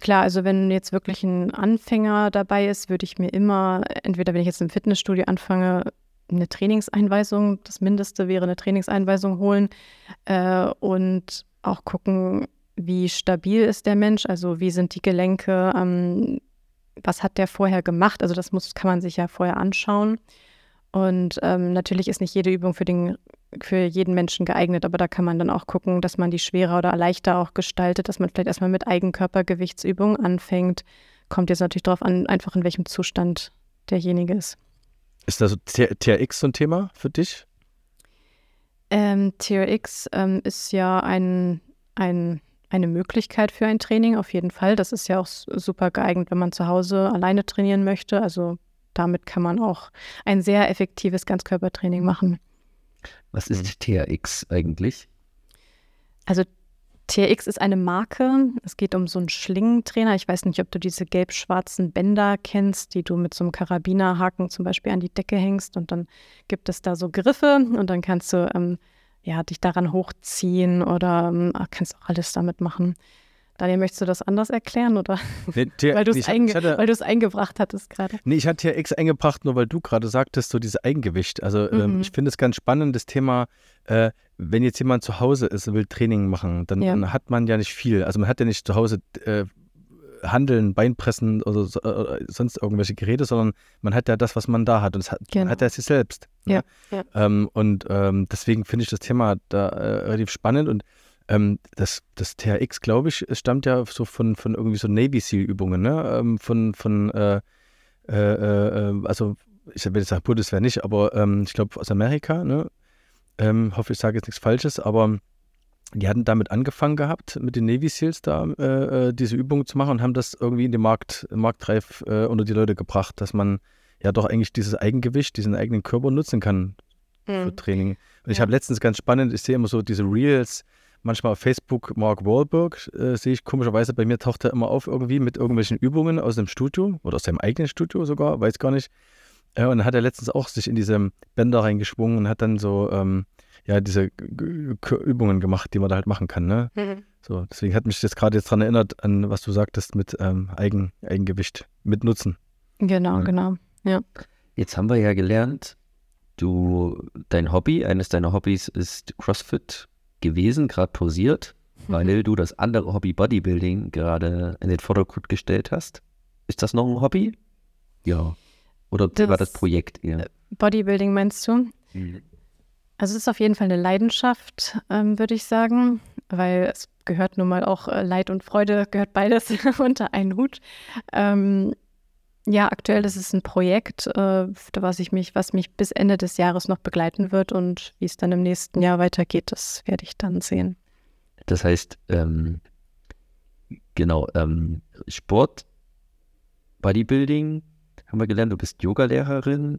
Klar, also wenn jetzt wirklich ein Anfänger dabei ist, würde ich mir immer, entweder wenn ich jetzt im Fitnessstudio anfange, eine Trainingseinweisung, das Mindeste wäre eine Trainingseinweisung holen äh, und auch gucken, wie stabil ist der Mensch, also wie sind die Gelenke, ähm, was hat der vorher gemacht, also das muss, kann man sich ja vorher anschauen. Und ähm, natürlich ist nicht jede Übung für, den, für jeden Menschen geeignet, aber da kann man dann auch gucken, dass man die schwerer oder leichter auch gestaltet, dass man vielleicht erstmal mit Eigenkörpergewichtsübungen anfängt. Kommt jetzt natürlich darauf an, einfach in welchem Zustand derjenige ist. Ist das TRX so ein Thema für dich? Ähm, TRX ähm, ist ja ein, ein, eine Möglichkeit für ein Training, auf jeden Fall. Das ist ja auch super geeignet, wenn man zu Hause alleine trainieren möchte. Also damit kann man auch ein sehr effektives Ganzkörpertraining machen. Was ist mhm. TRX eigentlich? Also TRX ist eine Marke. Es geht um so einen Schlingentrainer. Ich weiß nicht, ob du diese gelb-schwarzen Bänder kennst, die du mit so einem Karabinerhaken zum Beispiel an die Decke hängst. Und dann gibt es da so Griffe und dann kannst du ähm, ja, dich daran hochziehen oder ähm, kannst auch alles damit machen. Daniel, möchtest du das anders erklären oder nee, weil du es einge eingebracht hattest gerade? Nee, ich hatte ja X eingebracht, nur weil du gerade sagtest, so dieses Eigengewicht. Also ähm, mhm. ähm, ich finde es ganz spannend, das Thema, äh, wenn jetzt jemand zu Hause ist und will Training machen, dann, ja. dann, hat man ja nicht viel. Also man hat ja nicht zu Hause äh, Handeln, Beinpressen oder so, äh, sonst irgendwelche Geräte, sondern man hat ja das, was man da hat. Und das hat, genau. man hat ja sich selbst. Ne? Ja. ja. Ähm, und ähm, deswegen finde ich das Thema da äh, relativ spannend und ähm, das, das THX, glaube ich, stammt ja so von, von irgendwie so Navy SEAL-Übungen, ne? Ähm, von, von äh, äh, äh, also ich will jetzt sagen Bundeswehr nicht, aber ähm, ich glaube aus Amerika, ne? Ähm, hoffe, ich sage jetzt nichts Falsches, aber die hatten damit angefangen gehabt, mit den Navy SEALs da äh, äh, diese Übungen zu machen und haben das irgendwie in den Markt, Marktreif äh, unter die Leute gebracht, dass man ja doch eigentlich dieses Eigengewicht, diesen eigenen Körper nutzen kann für mhm. Training. Und ja. ich habe letztens ganz spannend, ich sehe immer so diese Reels, manchmal auf Facebook Mark Wahlberg, äh, sehe ich komischerweise, bei mir taucht er immer auf irgendwie mit irgendwelchen Übungen aus dem Studio oder aus seinem eigenen Studio sogar, weiß gar nicht. Äh, und dann hat er letztens auch sich in diese Bänder reingeschwungen und hat dann so, ähm, ja, diese Übungen gemacht, die man da halt machen kann, ne? Mhm. So, deswegen hat mich das gerade jetzt daran erinnert, an was du sagtest mit ähm, Eigen, Eigengewicht, mit Nutzen. Genau, mhm. genau, ja. Jetzt haben wir ja gelernt, du, dein Hobby, eines deiner Hobbys ist CrossFit gewesen, gerade pausiert, mhm. weil du das andere Hobby Bodybuilding gerade in den Vordergrund gestellt hast. Ist das noch ein Hobby? Ja. Oder das war das Projekt eher? Bodybuilding meinst du? Mhm. Also es ist auf jeden Fall eine Leidenschaft, ähm, würde ich sagen, weil es gehört nun mal auch äh, Leid und Freude, gehört beides unter einen Hut. Ähm, ja, aktuell ist es ein Projekt, äh, was ich mich, was mich bis Ende des Jahres noch begleiten wird und wie es dann im nächsten Jahr weitergeht, das werde ich dann sehen. Das heißt, ähm, genau, ähm, Sport, Bodybuilding haben wir gelernt, du bist Yogalehrerin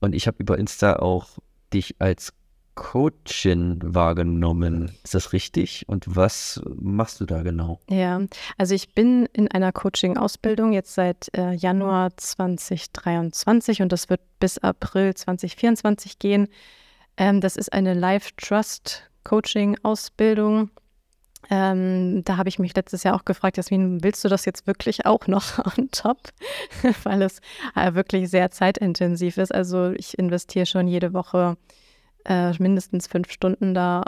und ich habe über Insta auch dich als Coachin wahrgenommen. Ist das richtig? Und was machst du da genau? Ja, also ich bin in einer Coaching-Ausbildung jetzt seit äh, Januar 2023 und das wird bis April 2024 gehen. Ähm, das ist eine Life Trust Coaching-Ausbildung. Ähm, da habe ich mich letztes Jahr auch gefragt, Jasmin, willst du das jetzt wirklich auch noch on top? Weil es äh, wirklich sehr zeitintensiv ist. Also ich investiere schon jede Woche äh, mindestens fünf Stunden da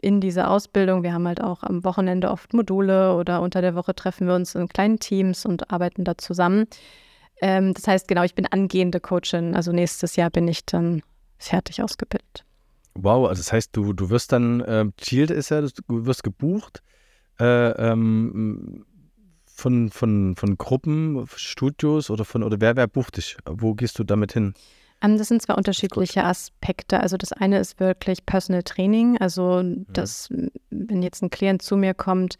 in diese Ausbildung. Wir haben halt auch am Wochenende oft Module oder unter der Woche treffen wir uns in kleinen Teams und arbeiten da zusammen. Ähm, das heißt, genau, ich bin angehende Coachin. Also nächstes Jahr bin ich dann fertig ausgebildet. Wow, also das heißt, du, du wirst dann, äh, Ziel ist ja, du wirst gebucht äh, ähm, von, von, von Gruppen, Studios oder von, oder wer, wer bucht dich? Wo gehst du damit hin? Ähm, das sind zwei unterschiedliche Aspekte. Also das eine ist wirklich Personal Training. Also dass, wenn jetzt ein Klient zu mir kommt,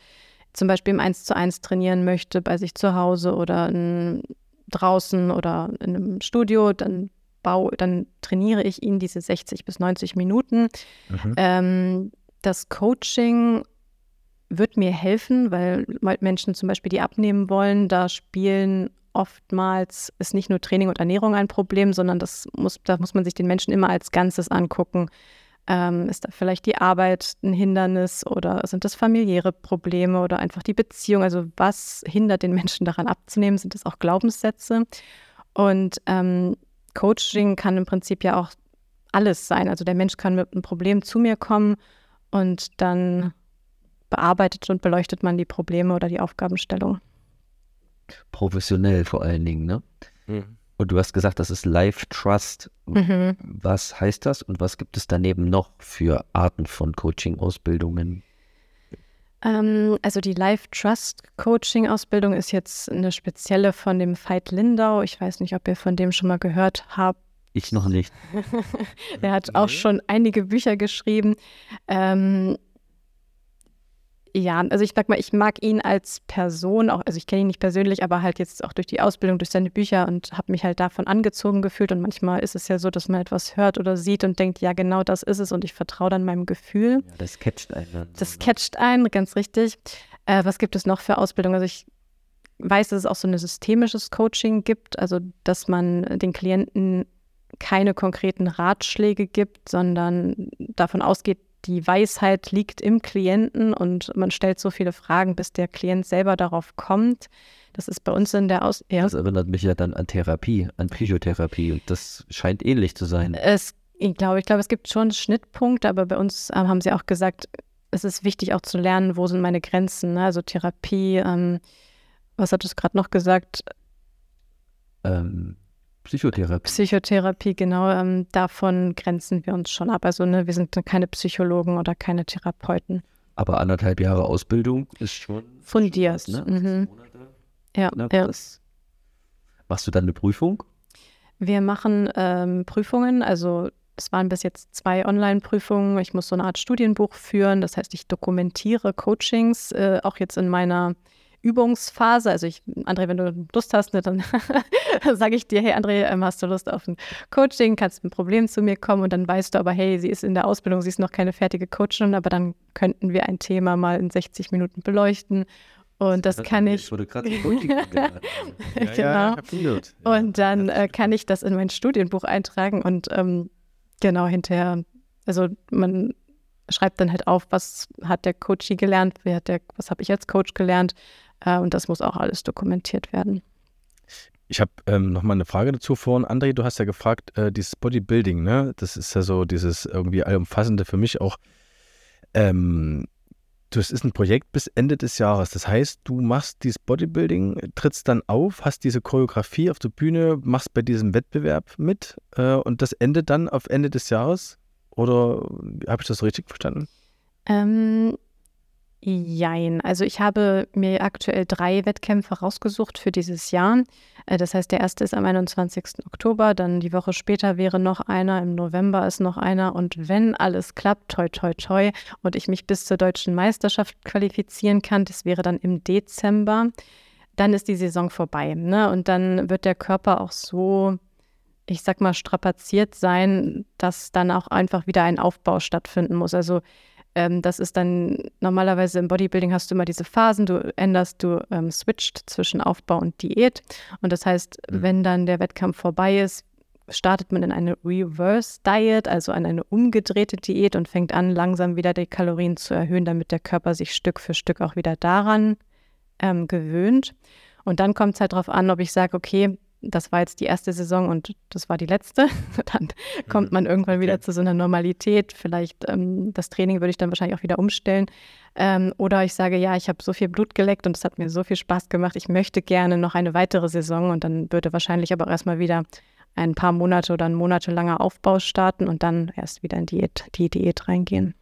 zum Beispiel im 1 zu 1 trainieren möchte bei sich zu Hause oder in, draußen oder in einem Studio, dann baue, dann trainiere ich ihn diese 60 bis 90 Minuten. Mhm. Ähm, das Coaching wird mir helfen, weil Menschen zum Beispiel, die abnehmen wollen, da spielen oftmals ist nicht nur Training und Ernährung ein Problem, sondern das muss, da muss man sich den Menschen immer als Ganzes angucken. Ähm, ist da vielleicht die Arbeit ein Hindernis oder sind das familiäre Probleme oder einfach die Beziehung? Also was hindert den Menschen daran abzunehmen? Sind das auch Glaubenssätze? Und ähm, Coaching kann im Prinzip ja auch alles sein. Also der Mensch kann mit einem Problem zu mir kommen und dann bearbeitet und beleuchtet man die Probleme oder die Aufgabenstellung professionell vor allen Dingen, ne? Mhm. Und du hast gesagt, das ist Life Trust. Mhm. Was heißt das und was gibt es daneben noch für Arten von Coaching-Ausbildungen? Ähm, also die Life Trust Coaching-Ausbildung ist jetzt eine spezielle von dem Veit Lindau. Ich weiß nicht, ob ihr von dem schon mal gehört habt. Ich noch nicht. er hat auch schon einige Bücher geschrieben. Ähm, ja, also ich sag mal, ich mag ihn als Person auch, also ich kenne ihn nicht persönlich, aber halt jetzt auch durch die Ausbildung, durch seine Bücher und habe mich halt davon angezogen gefühlt. Und manchmal ist es ja so, dass man etwas hört oder sieht und denkt, ja, genau das ist es und ich vertraue dann meinem Gefühl. Ja, das catcht einen. Dann das so, ne? catcht einen, ganz richtig. Äh, was gibt es noch für Ausbildung? Also ich weiß, dass es auch so ein systemisches Coaching gibt, also dass man den Klienten keine konkreten Ratschläge gibt, sondern davon ausgeht, die Weisheit liegt im Klienten und man stellt so viele Fragen, bis der Klient selber darauf kommt. Das ist bei uns in der Aus. Ja. Das erinnert mich ja dann an Therapie, an Psychotherapie und das scheint ähnlich zu sein. Es, ich glaube, ich glaube, es gibt schon Schnittpunkte, aber bei uns ähm, haben sie auch gesagt, es ist wichtig auch zu lernen, wo sind meine Grenzen. Ne? Also Therapie, ähm, was hat es gerade noch gesagt? Ähm, Psychotherapie. Psychotherapie, genau. Ähm, davon grenzen wir uns schon ab. Also ne, wir sind keine Psychologen oder keine Therapeuten. Aber anderthalb Jahre Ausbildung ist schon fundiert. Schon was, ne? mhm. Ja, ja. Machst du dann eine Prüfung? Wir machen ähm, Prüfungen, also es waren bis jetzt zwei Online-Prüfungen. Ich muss so eine Art Studienbuch führen. Das heißt, ich dokumentiere Coachings, äh, auch jetzt in meiner Übungsphase. Also ich, André, wenn du Lust hast, ne, dann sage ich dir, hey André, ähm, hast du Lust auf ein Coaching, kannst mit ein Problem zu mir kommen und dann weißt du aber, hey, sie ist in der Ausbildung, sie ist noch keine fertige Coachin, aber dann könnten wir ein Thema mal in 60 Minuten beleuchten. Und das, das kann ich. Wurde gerade Coaching genau. Ja, und dann äh, kann ich das in mein Studienbuch eintragen und ähm, genau hinterher, also man schreibt dann halt auf, was hat der Coachie gelernt, hat der, was habe ich als Coach gelernt äh, und das muss auch alles dokumentiert werden. Ich habe ähm, noch mal eine Frage dazu vorhin. André, du hast ja gefragt, äh, dieses Bodybuilding, ne? Das ist ja so dieses irgendwie allumfassende für mich auch. Ähm, das ist ein Projekt bis Ende des Jahres. Das heißt, du machst dieses Bodybuilding, trittst dann auf, hast diese Choreografie auf der Bühne, machst bei diesem Wettbewerb mit äh, und das endet dann auf Ende des Jahres? Oder habe ich das richtig verstanden? Ähm, Jein. Also ich habe mir aktuell drei Wettkämpfe rausgesucht für dieses Jahr. Äh, das heißt, der erste ist am 21. Oktober, dann die Woche später wäre noch einer, im November ist noch einer. Und wenn alles klappt, toi, toi, toi, und ich mich bis zur deutschen Meisterschaft qualifizieren kann, das wäre dann im Dezember, dann ist die Saison vorbei. Ne? Und dann wird der Körper auch so ich sag mal, strapaziert sein, dass dann auch einfach wieder ein Aufbau stattfinden muss. Also ähm, das ist dann normalerweise im Bodybuilding hast du immer diese Phasen, du änderst, du ähm, switcht zwischen Aufbau und Diät. Und das heißt, mhm. wenn dann der Wettkampf vorbei ist, startet man in eine Reverse Diet, also an eine umgedrehte Diät und fängt an, langsam wieder die Kalorien zu erhöhen, damit der Körper sich Stück für Stück auch wieder daran ähm, gewöhnt. Und dann kommt es halt darauf an, ob ich sage, okay, das war jetzt die erste Saison und das war die letzte. dann kommt mhm. man irgendwann wieder zu so einer Normalität. Vielleicht ähm, das Training würde ich dann wahrscheinlich auch wieder umstellen. Ähm, oder ich sage, ja, ich habe so viel Blut geleckt und es hat mir so viel Spaß gemacht. Ich möchte gerne noch eine weitere Saison und dann würde wahrscheinlich aber auch erstmal wieder ein paar Monate oder ein monatelanger Aufbau starten und dann erst wieder in die, die Diät reingehen.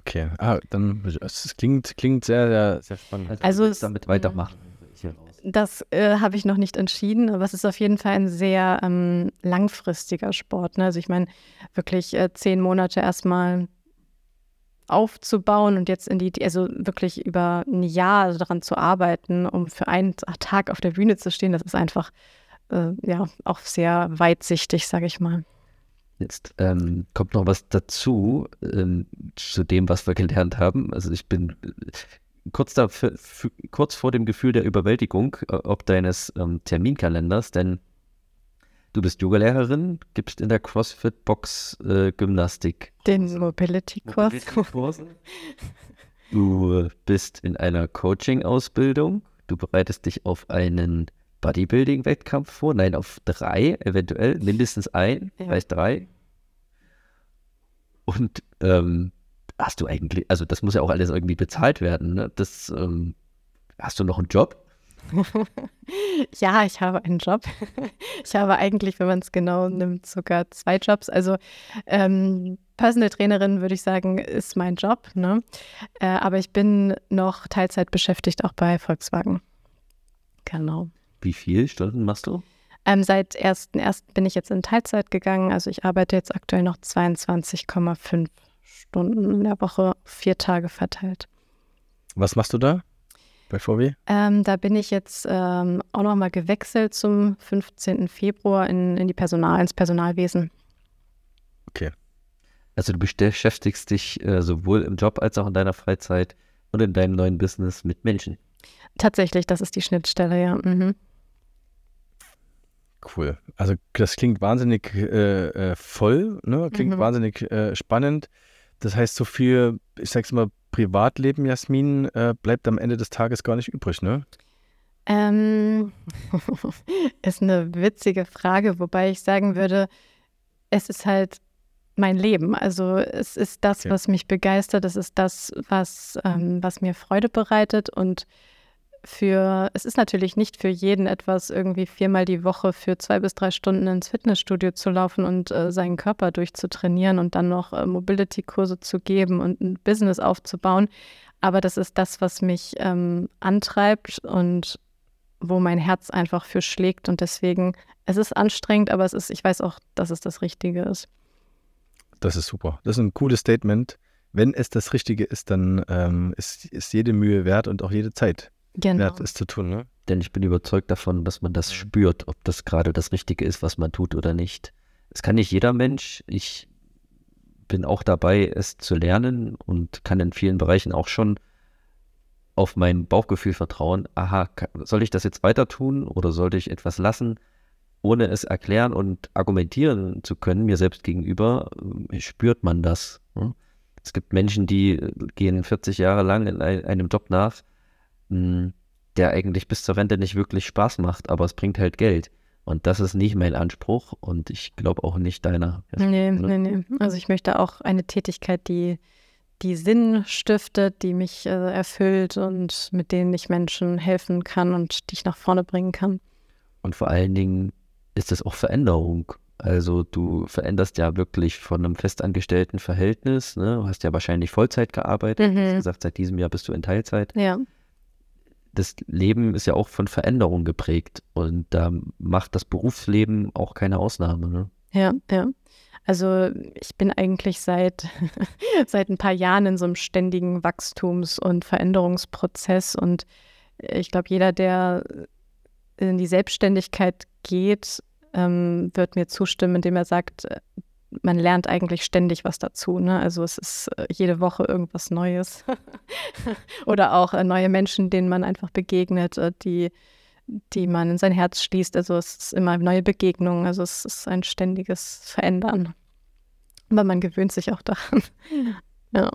Okay, ah, dann es klingt, klingt sehr, sehr, sehr spannend. Also, also damit weitermachen. Das äh, habe ich noch nicht entschieden, aber es ist auf jeden Fall ein sehr ähm, langfristiger Sport. Ne? Also ich meine, wirklich äh, zehn Monate erstmal aufzubauen und jetzt in die, also wirklich über ein Jahr daran zu arbeiten, um für einen Tag auf der Bühne zu stehen, das ist einfach äh, ja auch sehr weitsichtig, sage ich mal. Jetzt ähm, kommt noch was dazu ähm, zu dem, was wir gelernt haben. Also ich bin kurz, da, für, für, kurz vor dem Gefühl der Überwältigung äh, ob deines ähm, Terminkalenders, denn du bist Yogalehrerin, gibst in der CrossFit-Box äh, Gymnastik. Den Mobility-Kurs. Mobility du bist in einer Coaching-Ausbildung. Du bereitest dich auf einen Bodybuilding-Wettkampf vor. Nein, auf drei, eventuell, mindestens ein, ja. vielleicht drei. Und ähm, hast du eigentlich, also das muss ja auch alles irgendwie bezahlt werden. Ne? Das, ähm, hast du noch einen Job? ja, ich habe einen Job. Ich habe eigentlich, wenn man es genau nimmt, sogar zwei Jobs. Also ähm, Personal Trainerin würde ich sagen, ist mein Job. Ne? Äh, aber ich bin noch Teilzeit beschäftigt, auch bei Volkswagen. Genau. Wie viele Stunden machst du? Ähm, seit 1.1. bin ich jetzt in Teilzeit gegangen. Also ich arbeite jetzt aktuell noch 22,5 Stunden in der Woche, vier Tage verteilt. Was machst du da bei VW? Ähm, da bin ich jetzt ähm, auch nochmal gewechselt zum 15. Februar in, in die Personal, ins Personalwesen. Okay. Also du beschäftigst dich äh, sowohl im Job als auch in deiner Freizeit und in deinem neuen Business mit Menschen. Tatsächlich, das ist die Schnittstelle, ja. Mhm. Cool. Also das klingt wahnsinnig äh, äh voll, ne? klingt mhm. wahnsinnig äh, spannend. Das heißt, so viel, ich sag's mal, Privatleben, Jasmin, äh, bleibt am Ende des Tages gar nicht übrig, ne? Ähm, ist eine witzige Frage, wobei ich sagen würde, es ist halt mein Leben. Also es ist das, okay. was mich begeistert, es ist das, was, ähm, was mir Freude bereitet und für, es ist natürlich nicht für jeden etwas, irgendwie viermal die Woche für zwei bis drei Stunden ins Fitnessstudio zu laufen und äh, seinen Körper durchzutrainieren und dann noch äh, Mobility-Kurse zu geben und ein Business aufzubauen. Aber das ist das, was mich ähm, antreibt und wo mein Herz einfach für schlägt. Und deswegen, es ist anstrengend, aber es ist, ich weiß auch, dass es das Richtige ist. Das ist super. Das ist ein cooles Statement. Wenn es das Richtige ist, dann ähm, ist, ist jede Mühe wert und auch jede Zeit genau. wert ist zu tun. Ne? Denn ich bin überzeugt davon, dass man das spürt, ob das gerade das Richtige ist, was man tut oder nicht. Es kann nicht jeder Mensch. Ich bin auch dabei, es zu lernen und kann in vielen Bereichen auch schon auf mein Bauchgefühl vertrauen. Aha, soll ich das jetzt weiter tun oder sollte ich etwas lassen? Ohne es erklären und argumentieren zu können, mir selbst gegenüber, spürt man das. Ne? Es gibt Menschen, die gehen 40 Jahre lang in einem Job nach, der eigentlich bis zur Rente nicht wirklich Spaß macht, aber es bringt halt Geld. Und das ist nicht mein Anspruch und ich glaube auch nicht deiner. Nee, nee, nee. Also ich möchte auch eine Tätigkeit, die, die Sinn stiftet, die mich äh, erfüllt und mit denen ich Menschen helfen kann und die ich nach vorne bringen kann. Und vor allen Dingen ist es auch Veränderung. Also du veränderst ja wirklich von einem festangestellten Verhältnis. Ne? Du hast ja wahrscheinlich Vollzeit gearbeitet. Mhm. Du hast gesagt, seit diesem Jahr bist du in Teilzeit. Ja das Leben ist ja auch von Veränderung geprägt und da macht das Berufsleben auch keine Ausnahme. Ne? Ja, ja. Also ich bin eigentlich seit, seit ein paar Jahren in so einem ständigen Wachstums- und Veränderungsprozess und ich glaube, jeder, der in die Selbstständigkeit geht, ähm, wird mir zustimmen, indem er sagt, äh, man lernt eigentlich ständig was dazu. Ne? Also es ist äh, jede Woche irgendwas Neues. Oder auch äh, neue Menschen, denen man einfach begegnet, äh, die, die man in sein Herz schließt. Also es ist immer neue Begegnungen. Also es ist ein ständiges Verändern. Aber man gewöhnt sich auch daran. ja.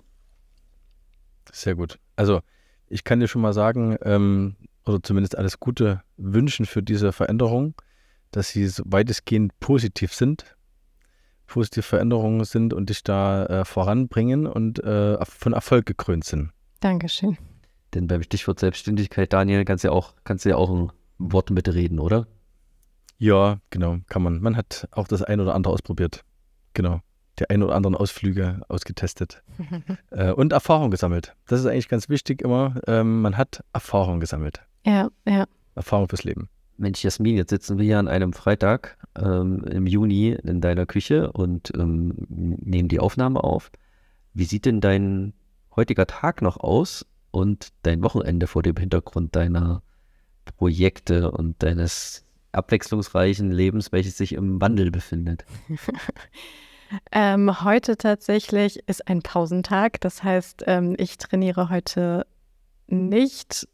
Sehr gut. Also ich kann dir schon mal sagen, ähm, oder zumindest alles Gute wünschen für diese Veränderung, dass sie so weitestgehend positiv sind, positive Veränderungen sind und dich da äh, voranbringen und äh, von Erfolg gekrönt sind. Dankeschön. Denn beim Stichwort Selbstständigkeit, Daniel, kannst du ja auch, kannst du ja auch ein Wort mitreden, oder? Ja, genau, kann man. Man hat auch das ein oder andere ausprobiert. Genau. Die ein oder anderen Ausflüge ausgetestet äh, und Erfahrung gesammelt. Das ist eigentlich ganz wichtig immer. Ähm, man hat Erfahrung gesammelt. Ja, ja. Erfahrung fürs Leben. Mensch, Jasmin, jetzt sitzen wir hier an einem Freitag ähm, im Juni in deiner Küche und ähm, nehmen die Aufnahme auf. Wie sieht denn dein heutiger Tag noch aus und dein Wochenende vor dem Hintergrund deiner Projekte und deines abwechslungsreichen Lebens, welches sich im Wandel befindet? ähm, heute tatsächlich ist ein Pausentag. Das heißt, ähm, ich trainiere heute nicht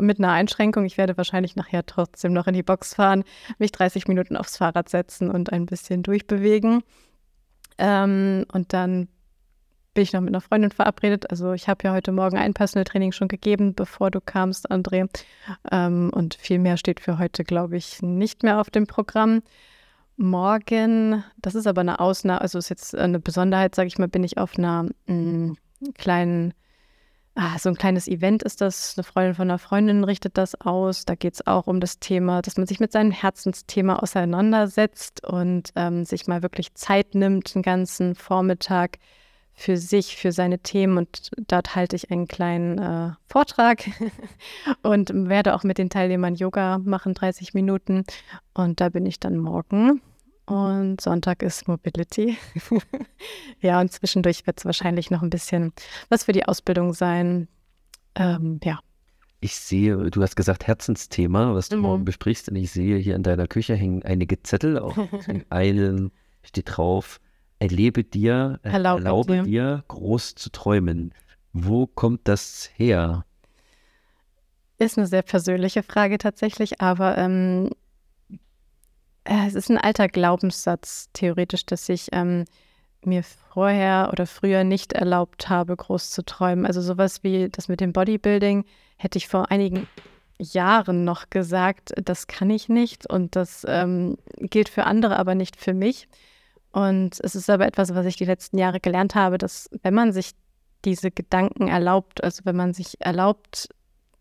mit einer Einschränkung. Ich werde wahrscheinlich nachher trotzdem noch in die Box fahren, mich 30 Minuten aufs Fahrrad setzen und ein bisschen durchbewegen. Ähm, und dann bin ich noch mit einer Freundin verabredet. Also ich habe ja heute Morgen ein Personal Training schon gegeben, bevor du kamst, André. Ähm, und viel mehr steht für heute, glaube ich, nicht mehr auf dem Programm. Morgen, das ist aber eine Ausnahme, also ist jetzt eine Besonderheit, sage ich mal, bin ich auf einer mh, mm, kleinen Ah, so ein kleines Event ist das. Eine Freundin von einer Freundin richtet das aus. Da geht es auch um das Thema, dass man sich mit seinem Herzensthema auseinandersetzt und ähm, sich mal wirklich Zeit nimmt, einen ganzen Vormittag für sich, für seine Themen. Und dort halte ich einen kleinen äh, Vortrag und werde auch mit den Teilnehmern Yoga machen, 30 Minuten. Und da bin ich dann morgen und Sonntag ist Mobility. ja, und zwischendurch wird es wahrscheinlich noch ein bisschen was für die Ausbildung sein. Ähm, ja. Ich sehe, du hast gesagt Herzensthema, was du mhm. morgen besprichst, und ich sehe hier in deiner Küche hängen einige Zettel, auch in einem steht drauf, erlebe dir, äh, erlaube, erlaube dir. dir groß zu träumen. Wo kommt das her? Ist eine sehr persönliche Frage tatsächlich, aber ähm, äh, es ist ein alter Glaubenssatz, theoretisch, dass ich ähm, mir vorher oder früher nicht erlaubt habe, groß zu träumen. Also sowas wie das mit dem Bodybuilding hätte ich vor einigen Jahren noch gesagt, das kann ich nicht und das ähm, gilt für andere, aber nicht für mich. Und es ist aber etwas, was ich die letzten Jahre gelernt habe, dass wenn man sich diese Gedanken erlaubt, also wenn man sich erlaubt,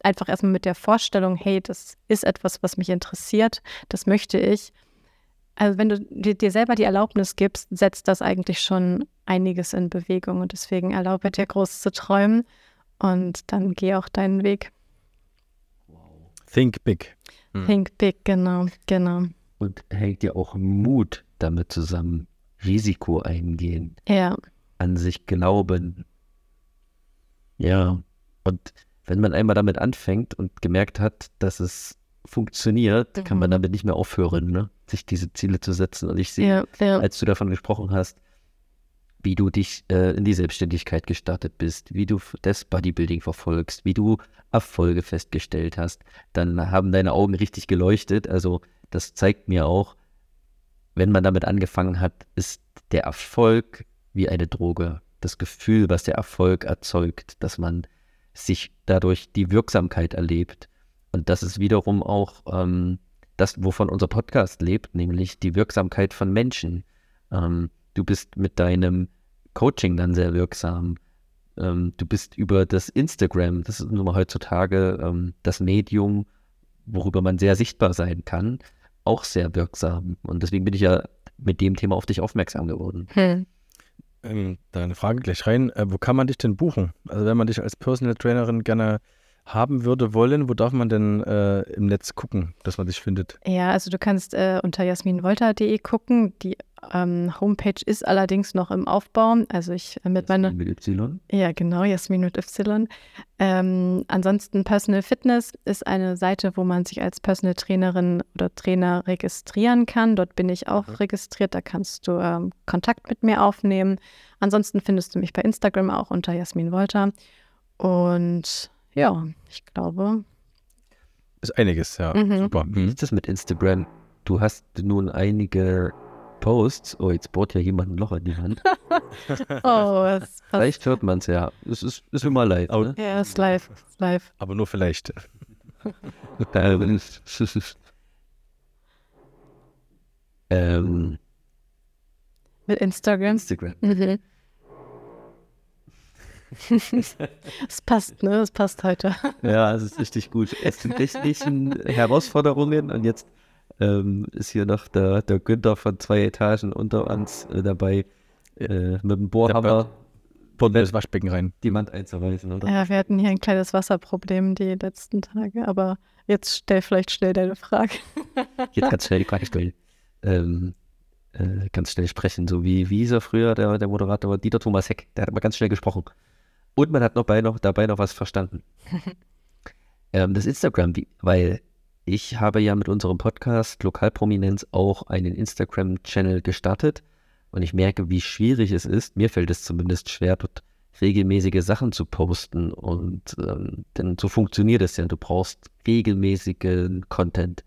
einfach erstmal mit der Vorstellung, hey, das ist etwas, was mich interessiert, das möchte ich, also wenn du dir selber die Erlaubnis gibst, setzt das eigentlich schon einiges in Bewegung und deswegen erlaube dir groß zu träumen und dann geh auch deinen Weg. Think big. Hm. Think big, genau, genau. Und hängt dir auch Mut damit zusammen, Risiko eingehen. Ja. An sich glauben. Ja. Und wenn man einmal damit anfängt und gemerkt hat, dass es funktioniert, mhm. kann man damit nicht mehr aufhören, ne? sich diese Ziele zu setzen. Und ich sehe, ja, ja. als du davon gesprochen hast, wie du dich äh, in die Selbstständigkeit gestartet bist, wie du das Bodybuilding verfolgst, wie du Erfolge festgestellt hast, dann haben deine Augen richtig geleuchtet. Also das zeigt mir auch, wenn man damit angefangen hat, ist der Erfolg wie eine Droge. Das Gefühl, was der Erfolg erzeugt, dass man sich dadurch die Wirksamkeit erlebt und das ist wiederum auch ähm, das, wovon unser Podcast lebt, nämlich die Wirksamkeit von Menschen. Ähm, du bist mit deinem Coaching dann sehr wirksam. Ähm, du bist über das Instagram, das ist nun mal heutzutage ähm, das Medium, worüber man sehr sichtbar sein kann, auch sehr wirksam. Und deswegen bin ich ja mit dem Thema auf dich aufmerksam geworden. Hm. Ähm, da eine Frage gleich rein. Äh, wo kann man dich denn buchen? Also wenn man dich als Personal Trainerin gerne haben würde wollen, wo darf man denn äh, im Netz gucken, dass man dich findet? Ja, also du kannst äh, unter jasminvolter.de gucken. Die ähm, Homepage ist allerdings noch im Aufbau. Also ich äh, mit meiner. Mit Y. Ja, genau, Jasmin mit Y. Ähm, ansonsten Personal Fitness ist eine Seite, wo man sich als Personal Trainerin oder Trainer registrieren kann. Dort bin ich auch Mhm. registriert. Da kannst du ähm, Kontakt mit mir aufnehmen. Ansonsten findest du mich bei Instagram auch unter Jasmin Wolter. Und ja, ich glaube. Ist einiges, ja. Mhm. Super. Wie Mhm. ist das mit Instagram? Du hast nun einige Posts. Oh, jetzt bohrt ja jemand ein Loch in die Wand. Oh, es passt. Vielleicht hört man es ja. Es ist, ist immer live. Ne? Ja, ist live. Ist live. Aber nur vielleicht. ähm, Mit Instagram. Instagram. Mhm. Es passt, ne? Es passt heute. Ja, es ist richtig gut. Es sind technischen Herausforderungen und jetzt ähm, ist hier noch der, der Günther von zwei Etagen unter uns äh, dabei, äh, mit dem Bohrhammer das Waschbecken rein. die Wand einzureißen, oder? Ja, wir hatten hier ein kleines Wasserproblem die letzten Tage, aber jetzt stell vielleicht schnell deine Frage. Jetzt ganz schnell die Frage stellen. Ähm, äh, ganz schnell sprechen, so wie, wie hieß er früher, der, der Moderator, Dieter Thomas Heck, der hat mal ganz schnell gesprochen. Und man hat noch bei, noch, dabei noch was verstanden. ähm, das Instagram, weil ich habe ja mit unserem Podcast Lokalprominenz auch einen Instagram-Channel gestartet und ich merke, wie schwierig es ist. Mir fällt es zumindest schwer, dort regelmäßige Sachen zu posten und ähm, denn so funktioniert es ja. Du brauchst regelmäßigen Content.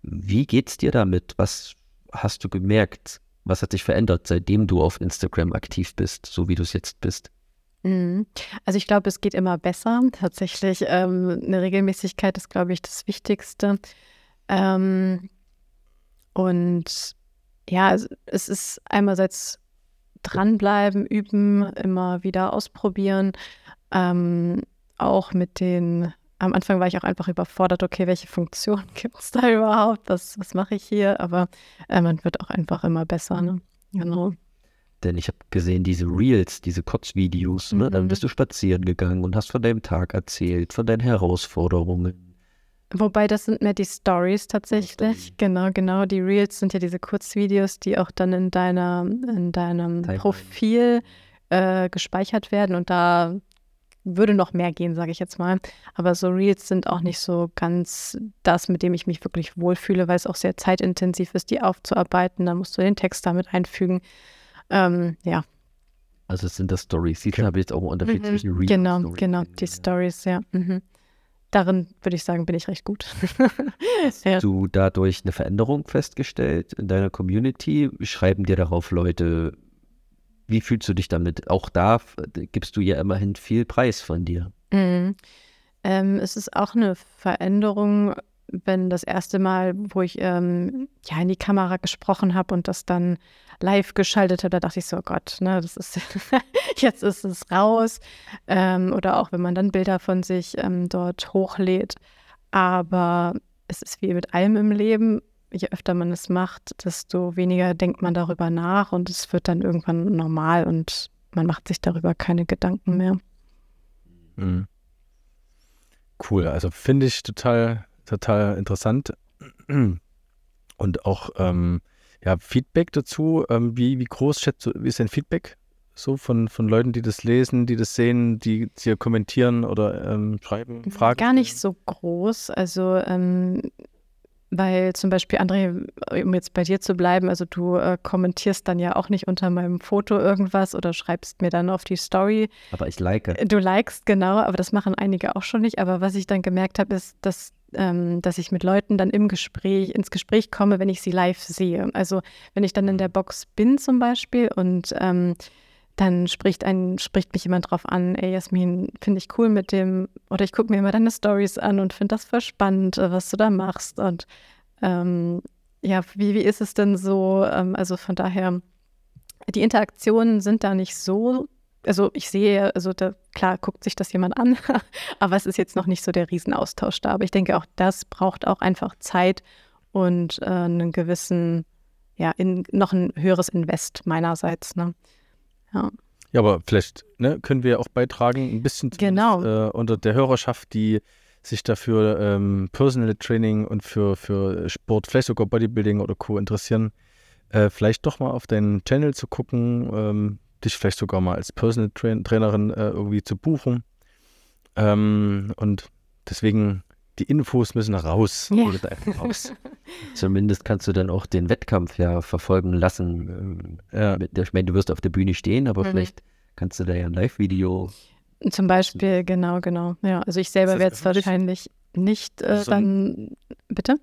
Wie geht's dir damit? Was hast du gemerkt? Was hat sich verändert, seitdem du auf Instagram aktiv bist, so wie du es jetzt bist? Mhm. Also ich glaube, es geht immer besser. Tatsächlich, ähm, eine Regelmäßigkeit ist, glaube ich, das Wichtigste. Ähm, und ja, es, ist einerseits dranbleiben, üben, immer wieder ausprobieren. Ähm, auch mit den, am Anfang war ich auch einfach überfordert, okay, welche Funktion gibt es da überhaupt? Was, was mache ich hier? Aber äh, man wird auch einfach immer besser. Ne? Genau. Denn ich habe gesehen, diese Reels, diese Kurzvideos, ne? dann Mhm. bist du spazieren gegangen und hast von deinem Tag erzählt, von deinen Herausforderungen. Wobei das sind mehr die Stories tatsächlich. Genau, genau. Die Reels sind ja diese Kurzvideos, die auch dann in deiner, in deinem Timeline. Profil äh, gespeichert werden und da würde noch mehr gehen, sage ich jetzt mal. Aber so Reels sind auch nicht so ganz das, mit dem ich mich wirklich wohlfühle, weil es auch sehr zeitintensiv ist, die aufzuarbeiten. Da musst du den Text damit einfügen. Ähm, ja, Also es sind das Stories. Du, habe ich jetzt auch einen Unterschied Mhm. zwischen Reels genau, und Stories genau, die kennengelernt. Stories, ja. Mhm. Darin würde ich sagen, bin ich recht gut. ja. Hast du dadurch eine Veränderung festgestellt in deiner Community? Schreiben dir darauf Leute, wie fühlst du dich damit? Auch da gibst du ja immerhin viel Preis von dir. Mhm. Ähm, es ist auch eine Veränderung, wenn das erste Mal, wo ich ähm, ja in die Kamera gesprochen habe und das dann live geschaltet habe, da dachte ich so, oh Gott, ne, das ist jetzt ist es raus. Ähm, oder auch wenn man dann Bilder von sich ähm, dort hochlädt. Aber es ist wie mit allem im Leben. Je öfter man es macht, desto weniger denkt man darüber nach und es wird dann irgendwann normal und man macht sich darüber keine Gedanken mehr. Mhm. Cool, also finde ich total, total interessant. Und auch ähm, ja, Feedback dazu. Ähm, wie, wie groß schätzt du, wie ist dein Feedback so von, von Leuten, die das lesen, die das sehen, die dir kommentieren oder ähm, schreiben, fragen? Gar nicht so groß. Also, ähm, weil zum Beispiel, André, um jetzt bei dir zu bleiben, also du äh, kommentierst dann ja auch nicht unter meinem Foto irgendwas oder schreibst mir dann auf die Story. Aber ich like. Du likest, genau, aber das machen einige auch schon nicht. Aber was ich dann gemerkt habe, ist, dass, ähm, dass ich mit Leuten dann im Gespräch, ins Gespräch komme, wenn ich sie live sehe. Also wenn ich dann in der Box bin zum Beispiel und ähm, dann spricht ein, spricht mich jemand drauf an, ey Jasmin, finde ich cool mit dem, oder ich gucke mir immer deine Stories an und finde das voll spannend, äh, was du da machst. Und ähm, ja, wie, wie ist es denn so? Ähm, also von daher, die Interaktionen sind da nicht so also ich sehe, also da, klar guckt sich das jemand an, aber es ist jetzt noch nicht so der Riesenaustausch da. Aber ich denke, auch das braucht auch einfach Zeit und äh, einen gewissen, ja, in, noch ein höheres Invest meinerseits. Ne? Ja. Ja, aber vielleicht ne, können wir auch beitragen, ein bisschen Genau. äh, unter der Hörerschaft, die sich dafür ähm, Personal Training und für, für Sport, vielleicht sogar Bodybuilding oder Co. interessieren, äh, vielleicht doch mal auf deinen Channel zu gucken, ähm, dich vielleicht sogar mal als Personal Train Trainerin äh, irgendwie zu buchen. Ähm, und deswegen, die Infos müssen raus. Ja. Raus. Zumindest kannst du dann auch den Wettkampf ja verfolgen lassen. ähm, ja. Ich meine, du wirst auf der Bühne stehen, aber Mhm. vielleicht kannst du da ja ein Live-Video. Zum Beispiel, genau, genau. Ja, also ich selber werde es wahrscheinlich nicht äh, So ein- dann. Bitte?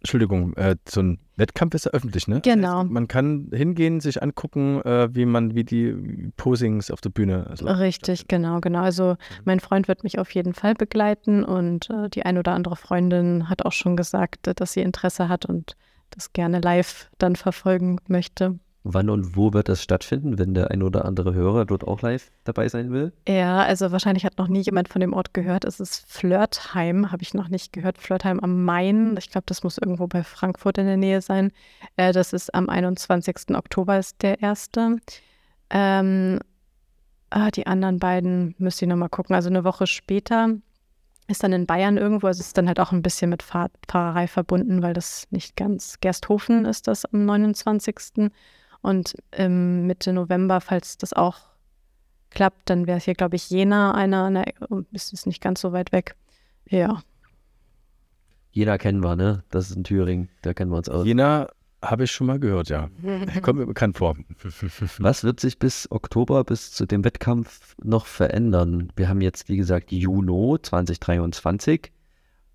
Entschuldigung, äh, so ein Wettkampf ist ja öffentlich, ne? Genau. Man kann hingehen, sich angucken, äh, wie man, wie die Posings auf der Bühne. Also, Richtig, genau, genau. Also mein Freund wird mich auf jeden Fall begleiten und äh, die ein oder andere Freundin hat auch schon gesagt, äh, dass sie Interesse hat und das gerne live dann verfolgen möchte. Wann und wo wird das stattfinden, wenn der ein oder andere Hörer dort auch live dabei sein will? Ja, also wahrscheinlich hat noch nie jemand von dem Ort gehört. Es ist Flirtheim, habe ich noch nicht gehört. Flirtheim am Main. Ich glaube, das muss irgendwo bei Frankfurt in der Nähe sein. Äh, das ist am 21. Oktober ist der erste. Ähm, ah, die anderen beiden müsste ich nochmal gucken. Also eine Woche später ist dann in Bayern irgendwo. Also es ist dann halt auch ein bisschen mit Fahr Fahrerei verbunden, weil das nicht ganz Gersthofen ist, das am 29. Und ähm, Mitte November, falls das auch klappt, dann wäre es hier, glaube ich, Jena einer, einer ist es nicht ganz so weit weg. Ja. Jena kennen wir, ne? Das ist in Thüringen, da kennen wir uns aus. Jena habe ich schon mal gehört, ja. Kommt mir bekannt vor. Was wird sich bis Oktober, bis zu dem Wettkampf noch verändern? Wir haben jetzt, wie gesagt, Juni 2023.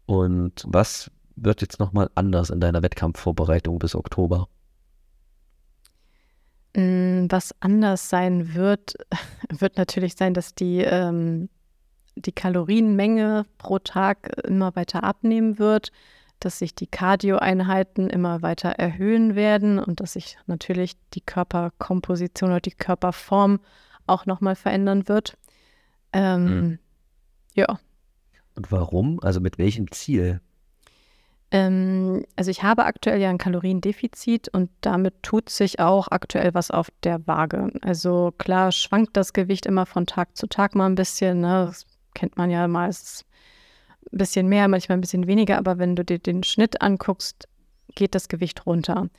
Und was wird jetzt nochmal anders in deiner Wettkampfvorbereitung bis Oktober? Mm, Was anders sein wird, wird natürlich sein, dass die, ähm, die Kalorienmenge pro Tag immer weiter abnehmen wird, dass sich die Cardio-Einheiten immer weiter erhöhen werden und dass sich natürlich die Körperkomposition oder die Körperform auch nochmal verändern wird. Ähm, Mhm. Ja. Und warum? Also mit welchem Ziel? Ähm, also ich habe aktuell ja ein Kaloriendefizit und damit tut sich auch aktuell was auf der Waage. Also klar schwankt das Gewicht immer von Tag zu Tag mal ein bisschen. Ne? Das kennt man ja mal, es ist ein bisschen mehr, manchmal ein bisschen weniger, aber wenn du dir den Schnitt anguckst, geht das Gewicht runter.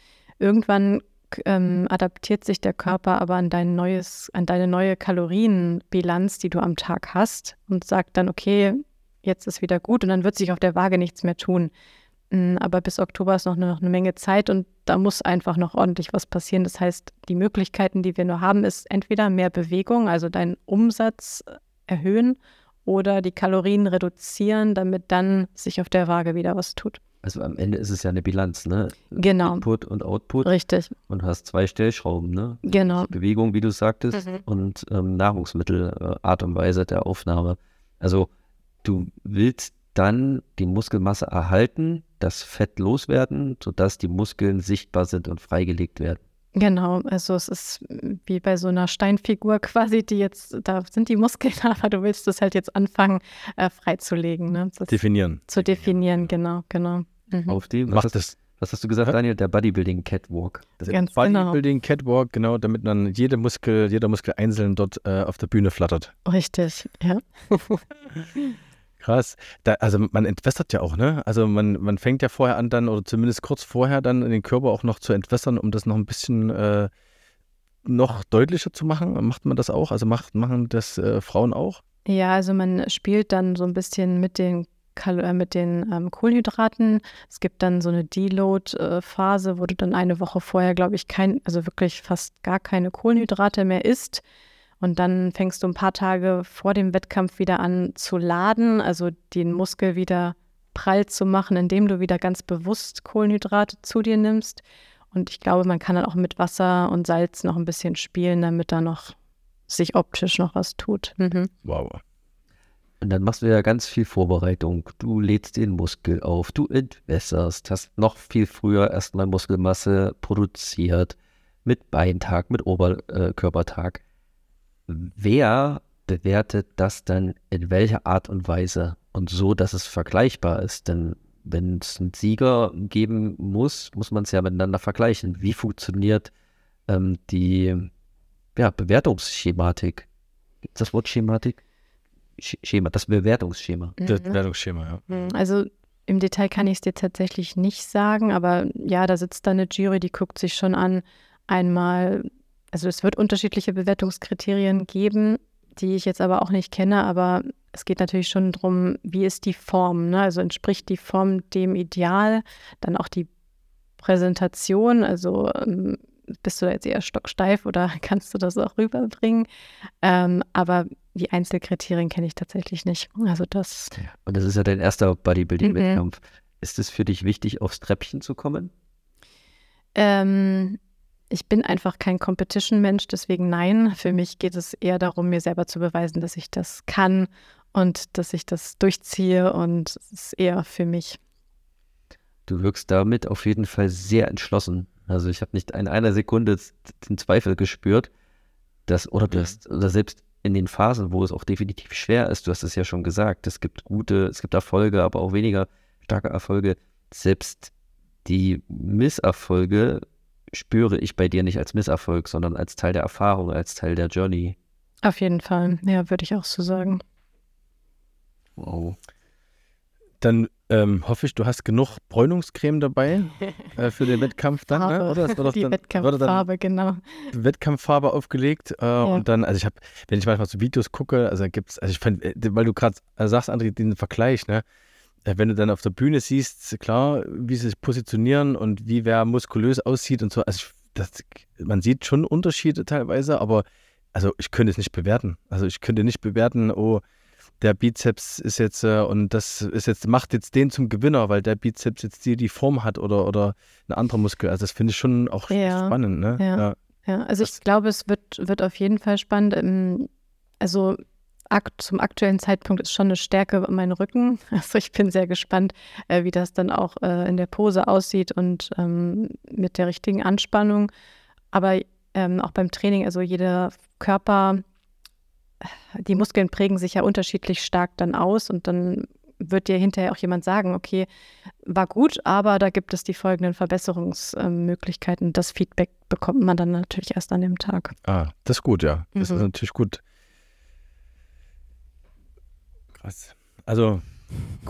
Irgendwann ähm, adaptiert sich der Körper aber an dein neues, an deine neue Kalorienbilanz, die du am Tag hast und sagt dann, okay, jetzt ist wieder gut und dann wird sich auf der Waage nichts mehr tun. Aber bis Oktober ist noch eine, noch eine Menge Zeit und da muss einfach noch ordentlich was passieren. Das heißt, die Möglichkeiten, die wir nur haben, ist entweder mehr Bewegung, also deinen Umsatz äh, erhöhen oder die Kalorien reduzieren, damit dann sich auf der Waage wieder was tut. Also am Ende ist es ja eine Bilanz, ne? Genau, Input und Output. richtig, Und du hast zwei Stellschrauben, ne? genau. Bewegung, wie du sagtest, Mhm. und ähm, Nahrungsmittel, äh, Art und Weise der Aufnahme. Also du willst dann die Muskelmasse erhalten, das Fett loswerden, sodass die Muskeln sichtbar sind und freigelegt werden. Genau, also es ist wie bei so einer Steinfigur quasi, die jetzt, da sind die Muskeln, aber du willst es halt jetzt anfangen äh, freizulegen, ne? Das Definieren. zu definieren, genau, genau. Mhm. Auf dem, was Macht hast, das was hast du gesagt, Daniel? Der Bodybuilding Catwalk. Das Ganz genau. Bodybuilding, Catwalk, genau, damit dann jede Muskel, jeder Muskel einzeln dort äh, auf der Bühne flattert. Richtig, ja. Krass. Da, also man entwässert ja auch, ne? Also man, man fängt ja vorher an dann, oder zumindest kurz vorher dann den Körper auch noch zu entwässern, um das noch ein bisschen äh, noch deutlicher zu machen. Macht man das auch? Also macht, machen das äh, Frauen auch? Ja, also man spielt dann so ein bisschen mit den, äh, mit den ähm, Kohlenhydraten. Es gibt dann so eine Deload-Phase, wo du dann eine Woche vorher, glaube ich, kein, also wirklich fast gar keine Kohlenhydrate mehr isst. Und dann fängst du ein paar Tage vor dem Wettkampf wieder an zu laden, also den Muskel wieder prall zu machen, indem du wieder ganz bewusst Kohlenhydrate zu dir nimmst. Und ich glaube, man kann dann auch mit Wasser und Salz noch ein bisschen spielen, damit da noch sich optisch noch was tut. Mhm. Wow. Und dann machst du ja ganz viel Vorbereitung. Du lädst den Muskel auf, du entwässerst, hast noch viel früher erstmal Muskelmasse produziert, mit Beintag, mit Oberkörpertag. Wer bewertet das dann in welcher Art und Weise und so, dass es vergleichbar ist? Denn wenn es einen Sieger geben muss, muss man es ja miteinander vergleichen. Wie funktioniert ähm, die ja, Bewertungsschematik? Gibt es das Wort Schematik? Sch- Schema, das Bewertungsschema. Das Mhm. Wertungsschema, ja. Mhm. Also im Detail kann ich es dir tatsächlich nicht sagen, aber ja, da sitzt dann eine Jury, die guckt sich schon an, einmal, also es wird unterschiedliche Bewertungskriterien geben, die ich jetzt aber auch nicht kenne, aber es geht natürlich schon darum, wie ist die Form, ne? also entspricht die Form dem Ideal, dann auch die Präsentation, also ähm, bist du da jetzt eher stocksteif oder kannst du das auch rüberbringen? Ähm, aber die Einzelkriterien kenne ich tatsächlich nicht. Also das. Und das ist ja dein erster Bodybuilding-Wettkampf. Mhm. Ist es für dich wichtig, aufs Treppchen zu kommen? Ähm, ich bin einfach kein Competition-Mensch, deswegen nein. Für mich geht es eher darum, mir selber zu beweisen, dass ich das kann und dass ich das durchziehe und es ist eher für mich. Du wirkst damit auf jeden Fall sehr entschlossen. Also ich habe nicht in einer Sekunde den Zweifel gespürt, dass, oder, das, oder selbst in den Phasen, wo es auch definitiv schwer ist, du hast es ja schon gesagt, es gibt gute, es gibt Erfolge, aber auch weniger starke Erfolge. Selbst die Misserfolge spüre ich bei dir nicht als Misserfolg, sondern als Teil der Erfahrung, als Teil der Journey. Auf jeden Fall, ja, würde ich auch so sagen. Wow. Dann ähm, hoffe ich, du hast genug Bräunungscreme dabei äh, für den Wettkampf dann, ne? Oder? Das die dann, Wettkampffarbe, genau. Wettkampffarbe aufgelegt äh, ja. und dann, also ich habe, wenn ich manchmal so Videos gucke, also gibt es, also ich fand, äh, weil du gerade äh, sagst, André, den Vergleich, ne? Äh, wenn du dann auf der Bühne siehst, klar, wie sie sich positionieren und wie wer muskulös aussieht und so, also ich, das, man sieht schon Unterschiede teilweise, aber also ich könnte es nicht bewerten. Also ich könnte nicht bewerten, oh, der Bizeps ist jetzt äh, und das ist jetzt, macht jetzt den zum Gewinner, weil der Bizeps jetzt die, die Form hat oder, oder ein anderer Muskel. Also das finde ich schon auch ja, spannend, ne? Ja. ja. ja. also das, ich glaube, es wird, wird auf jeden Fall spannend. Ähm, also akt, zum aktuellen Zeitpunkt ist schon eine Stärke mein Rücken. Also ich bin sehr gespannt, äh, wie das dann auch äh, in der Pose aussieht und ähm, mit der richtigen Anspannung. Aber ähm, auch beim Training, also jeder Körper die Muskeln prägen sich ja unterschiedlich stark dann aus und dann wird dir hinterher auch jemand sagen, okay, war gut, aber da gibt es die folgenden Verbesserungsmöglichkeiten. Das Feedback bekommt man dann natürlich erst an dem Tag. Ah, das ist gut, ja. Das mhm. ist natürlich gut. Krass. Also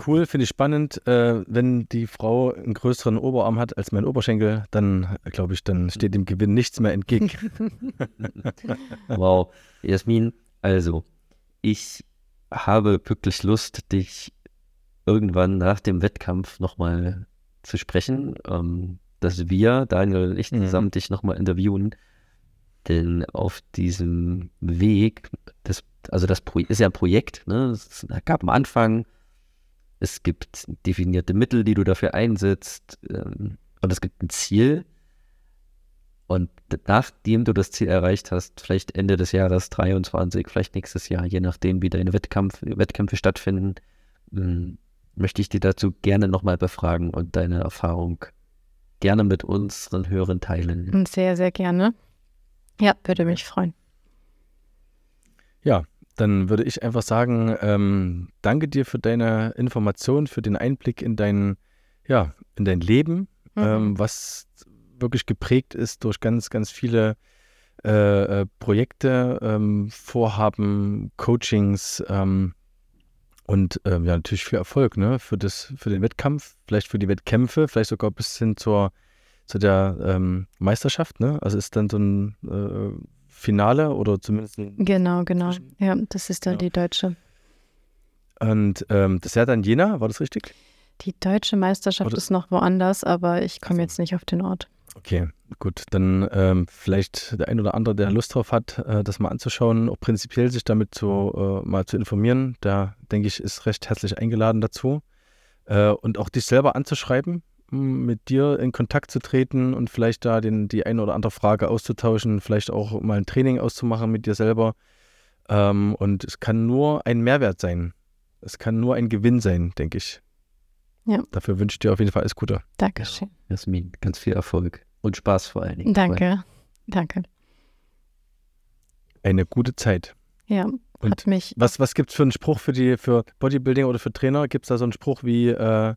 cool, finde ich spannend. Äh, wenn die Frau einen größeren Oberarm hat als mein Oberschenkel, dann glaube ich, dann steht dem Gewinn nichts mehr entgegen. wow. Jasmin, also, ich habe wirklich Lust, dich irgendwann nach dem Wettkampf nochmal zu sprechen, ähm, dass wir, Daniel und ich, mhm. zusammen mhm. dich nochmal interviewen. Denn auf diesem Weg, das, also das Pro ist ja ein Projekt, ne? es gab am Anfang, es gibt definierte Mittel, die du dafür einsetzt ähm, und es gibt ein Ziel. Und nachdem du das Ziel erreicht hast, vielleicht Ende des Jahres 23, vielleicht nächstes Jahr, je nachdem, wie deine Wettkampf, Wettkämpfe stattfinden, hm, möchte ich dir dazu gerne nochmal befragen und deine Erfahrung gerne mit unseren Hörern teilen. Sehr, sehr gerne. Ja, würde mich freuen. Ja, dann würde ich einfach sagen, ähm, danke dir für deine Information, für den Einblick in dein, ja, in dein Leben, mhm. ähm, was wirklich geprägt ist durch ganz, ganz viele äh, äh, Projekte, ähm, Vorhaben, Coachings ähm, und ähm, ja, natürlich viel Erfolg ne? für, das, für den Wettkampf, vielleicht für die Wettkämpfe, vielleicht sogar bis hin zur, zu der ähm, Meisterschaft. Ne? Also ist dann so ein äh, Finale oder zumindest Genau, genau. Ja, das ist dann ja. die deutsche. Und ähm, das ist ja dann Jena, war das richtig? Die deutsche Meisterschaft Oder? ist noch woanders, aber ich komme jetzt nicht auf den Ort. Okay, gut. Dann ähm, vielleicht der ein oder andere, der Lust drauf hat, äh, das mal anzuschauen, auch prinzipiell sich damit zu, äh, mal zu informieren. Der, denke ich, ist recht herzlich eingeladen dazu. Äh, und auch dich selber anzuschreiben, mit dir in Kontakt zu treten und vielleicht da den, die eine oder andere Frage auszutauschen, vielleicht auch mal ein Training auszumachen mit dir selber. Ähm, und es kann nur ein Mehrwert sein. Es kann nur ein Gewinn sein, denke ich. Ja. Dafür wünsche ich dir auf jeden Fall alles Gute. Dankeschön. Jasmin, ganz viel Erfolg und Spaß vor allen Dingen. Danke. Danke. Eine gute Zeit. Ja. Und mich was, was gibt es für einen Spruch für die für Bodybuilding oder für Trainer? Gibt es da so einen Spruch wie äh,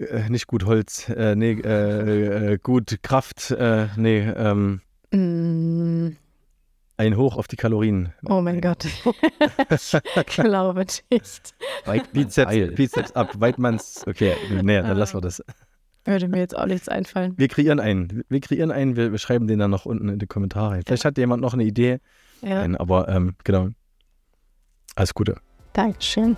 äh, nicht gut Holz, äh, nee, äh, äh, gut Kraft, äh, nee, ähm. mm, Ein Hoch auf die Kalorien. Oh mein Gott. ich glaube nicht. Weit Bizeps. Bizeps ab, Weidmanns. Okay, nee, dann lassen wir das. Würde mir jetzt auch nichts einfallen. Wir kreieren einen. Wir kreieren einen, wir, wir schreiben den dann noch unten in die Kommentare. Vielleicht hat jemand noch eine Idee. Ja. Nein, aber ähm, genau. Alles Gute. Dankeschön.